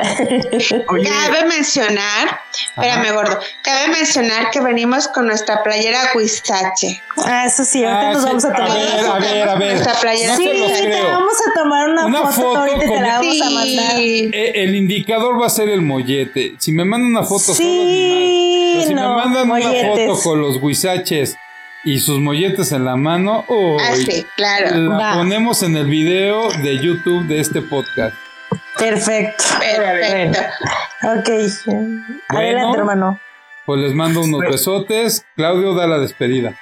oye, Cabe mencionar, espérame gordo, cabe mencionar que venimos con nuestra playera Huizache. Ah, eso sí, ahorita Ah, nos sí, vamos a a tomar. ver, a ver, a ver. Nuestra playera No sí, te vamos a tomar una, Una foto, foto ahorita con- te la vamos a mandar. Sí. Eh, El indicador va a ser el mollete. Si me mandan una foto Sí, solo. Pero si no, me mandan una foto con los huizaches y sus molletes en la mano, Ah, sí, claro. la Va. ponemos en el video de YouTube de este podcast. Perfecto. Perfecto. Ok. Adelante, hermano. Pues les mando unos besotes. Claudio da la despedida.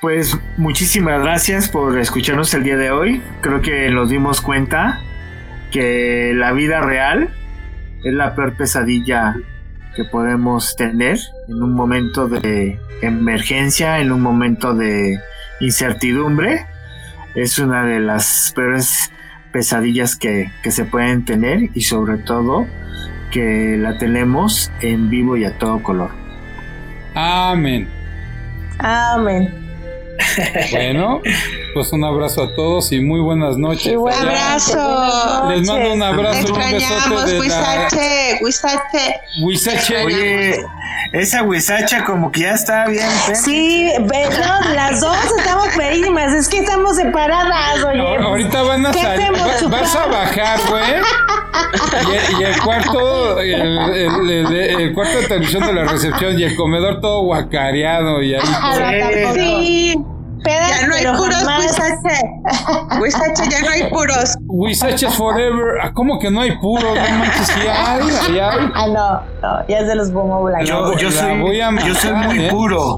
pues muchísimas gracias por escucharnos el día de hoy. Creo que nos dimos cuenta que la vida real es la peor pesadilla que podemos tener en un momento de emergencia, en un momento de incertidumbre. Es una de las peores pesadillas que, que se pueden tener y sobre todo que la tenemos en vivo y a todo color. Amén. Amén. Bueno, pues un abrazo a todos y muy buenas noches. Ya. Abrazo. Les mando un Te abrazo, un besote extrañamos, de la Huizache, Huizache. Huizache. Oye, esa huizacha como que ya está bien. ¿eh? Sí, no, las dos estamos pedísimas. Es que estamos separadas, oye. Ahor- Ahorita van a ¿Qué salir, va- vas a bajar, güey. Y, y el cuarto, el, el- el- el cuarto de televisión de la recepción y el comedor todo guacareado y ahí. Ah, [LAUGHS] Sí. tampoco. Sí. Pedas, Ya no hay puros. Huizache. Huizache, ya no hay [LAUGHS] puros. Huizaches forever. Ah, ¿Cómo que no hay puro? No manches, sí hay, sí hay. Ah, no, no, ya es de los Bomo Blancos. Yo, yo soy, voy a yo soy matar, muy ¿eh? puro.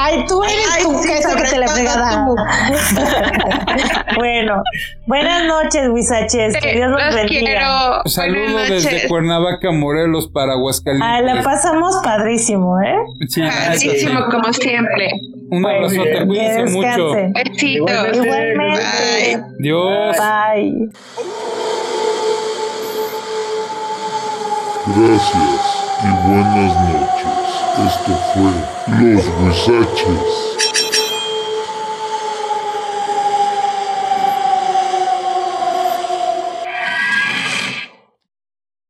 Ay, tú eres Ay, tu sí, queso que te le todo fregada. [LAUGHS] [LAUGHS] bueno, buenas noches, Huizaches. Que Dios los Los bendiga. quiero. Saludo Buenas desde. Cuernavaca, Morelos, para Ah, Aguascalientes. la pasamos padrísimo, ¿eh? Sí, gracias. Padrísimo, como siempre. Un abrazote, Que cuídense mucho. descansen. Besitos. Igualmente. Bye. Dios. Bye. Gracias y buenas noches. Esto fue Los Huizaches.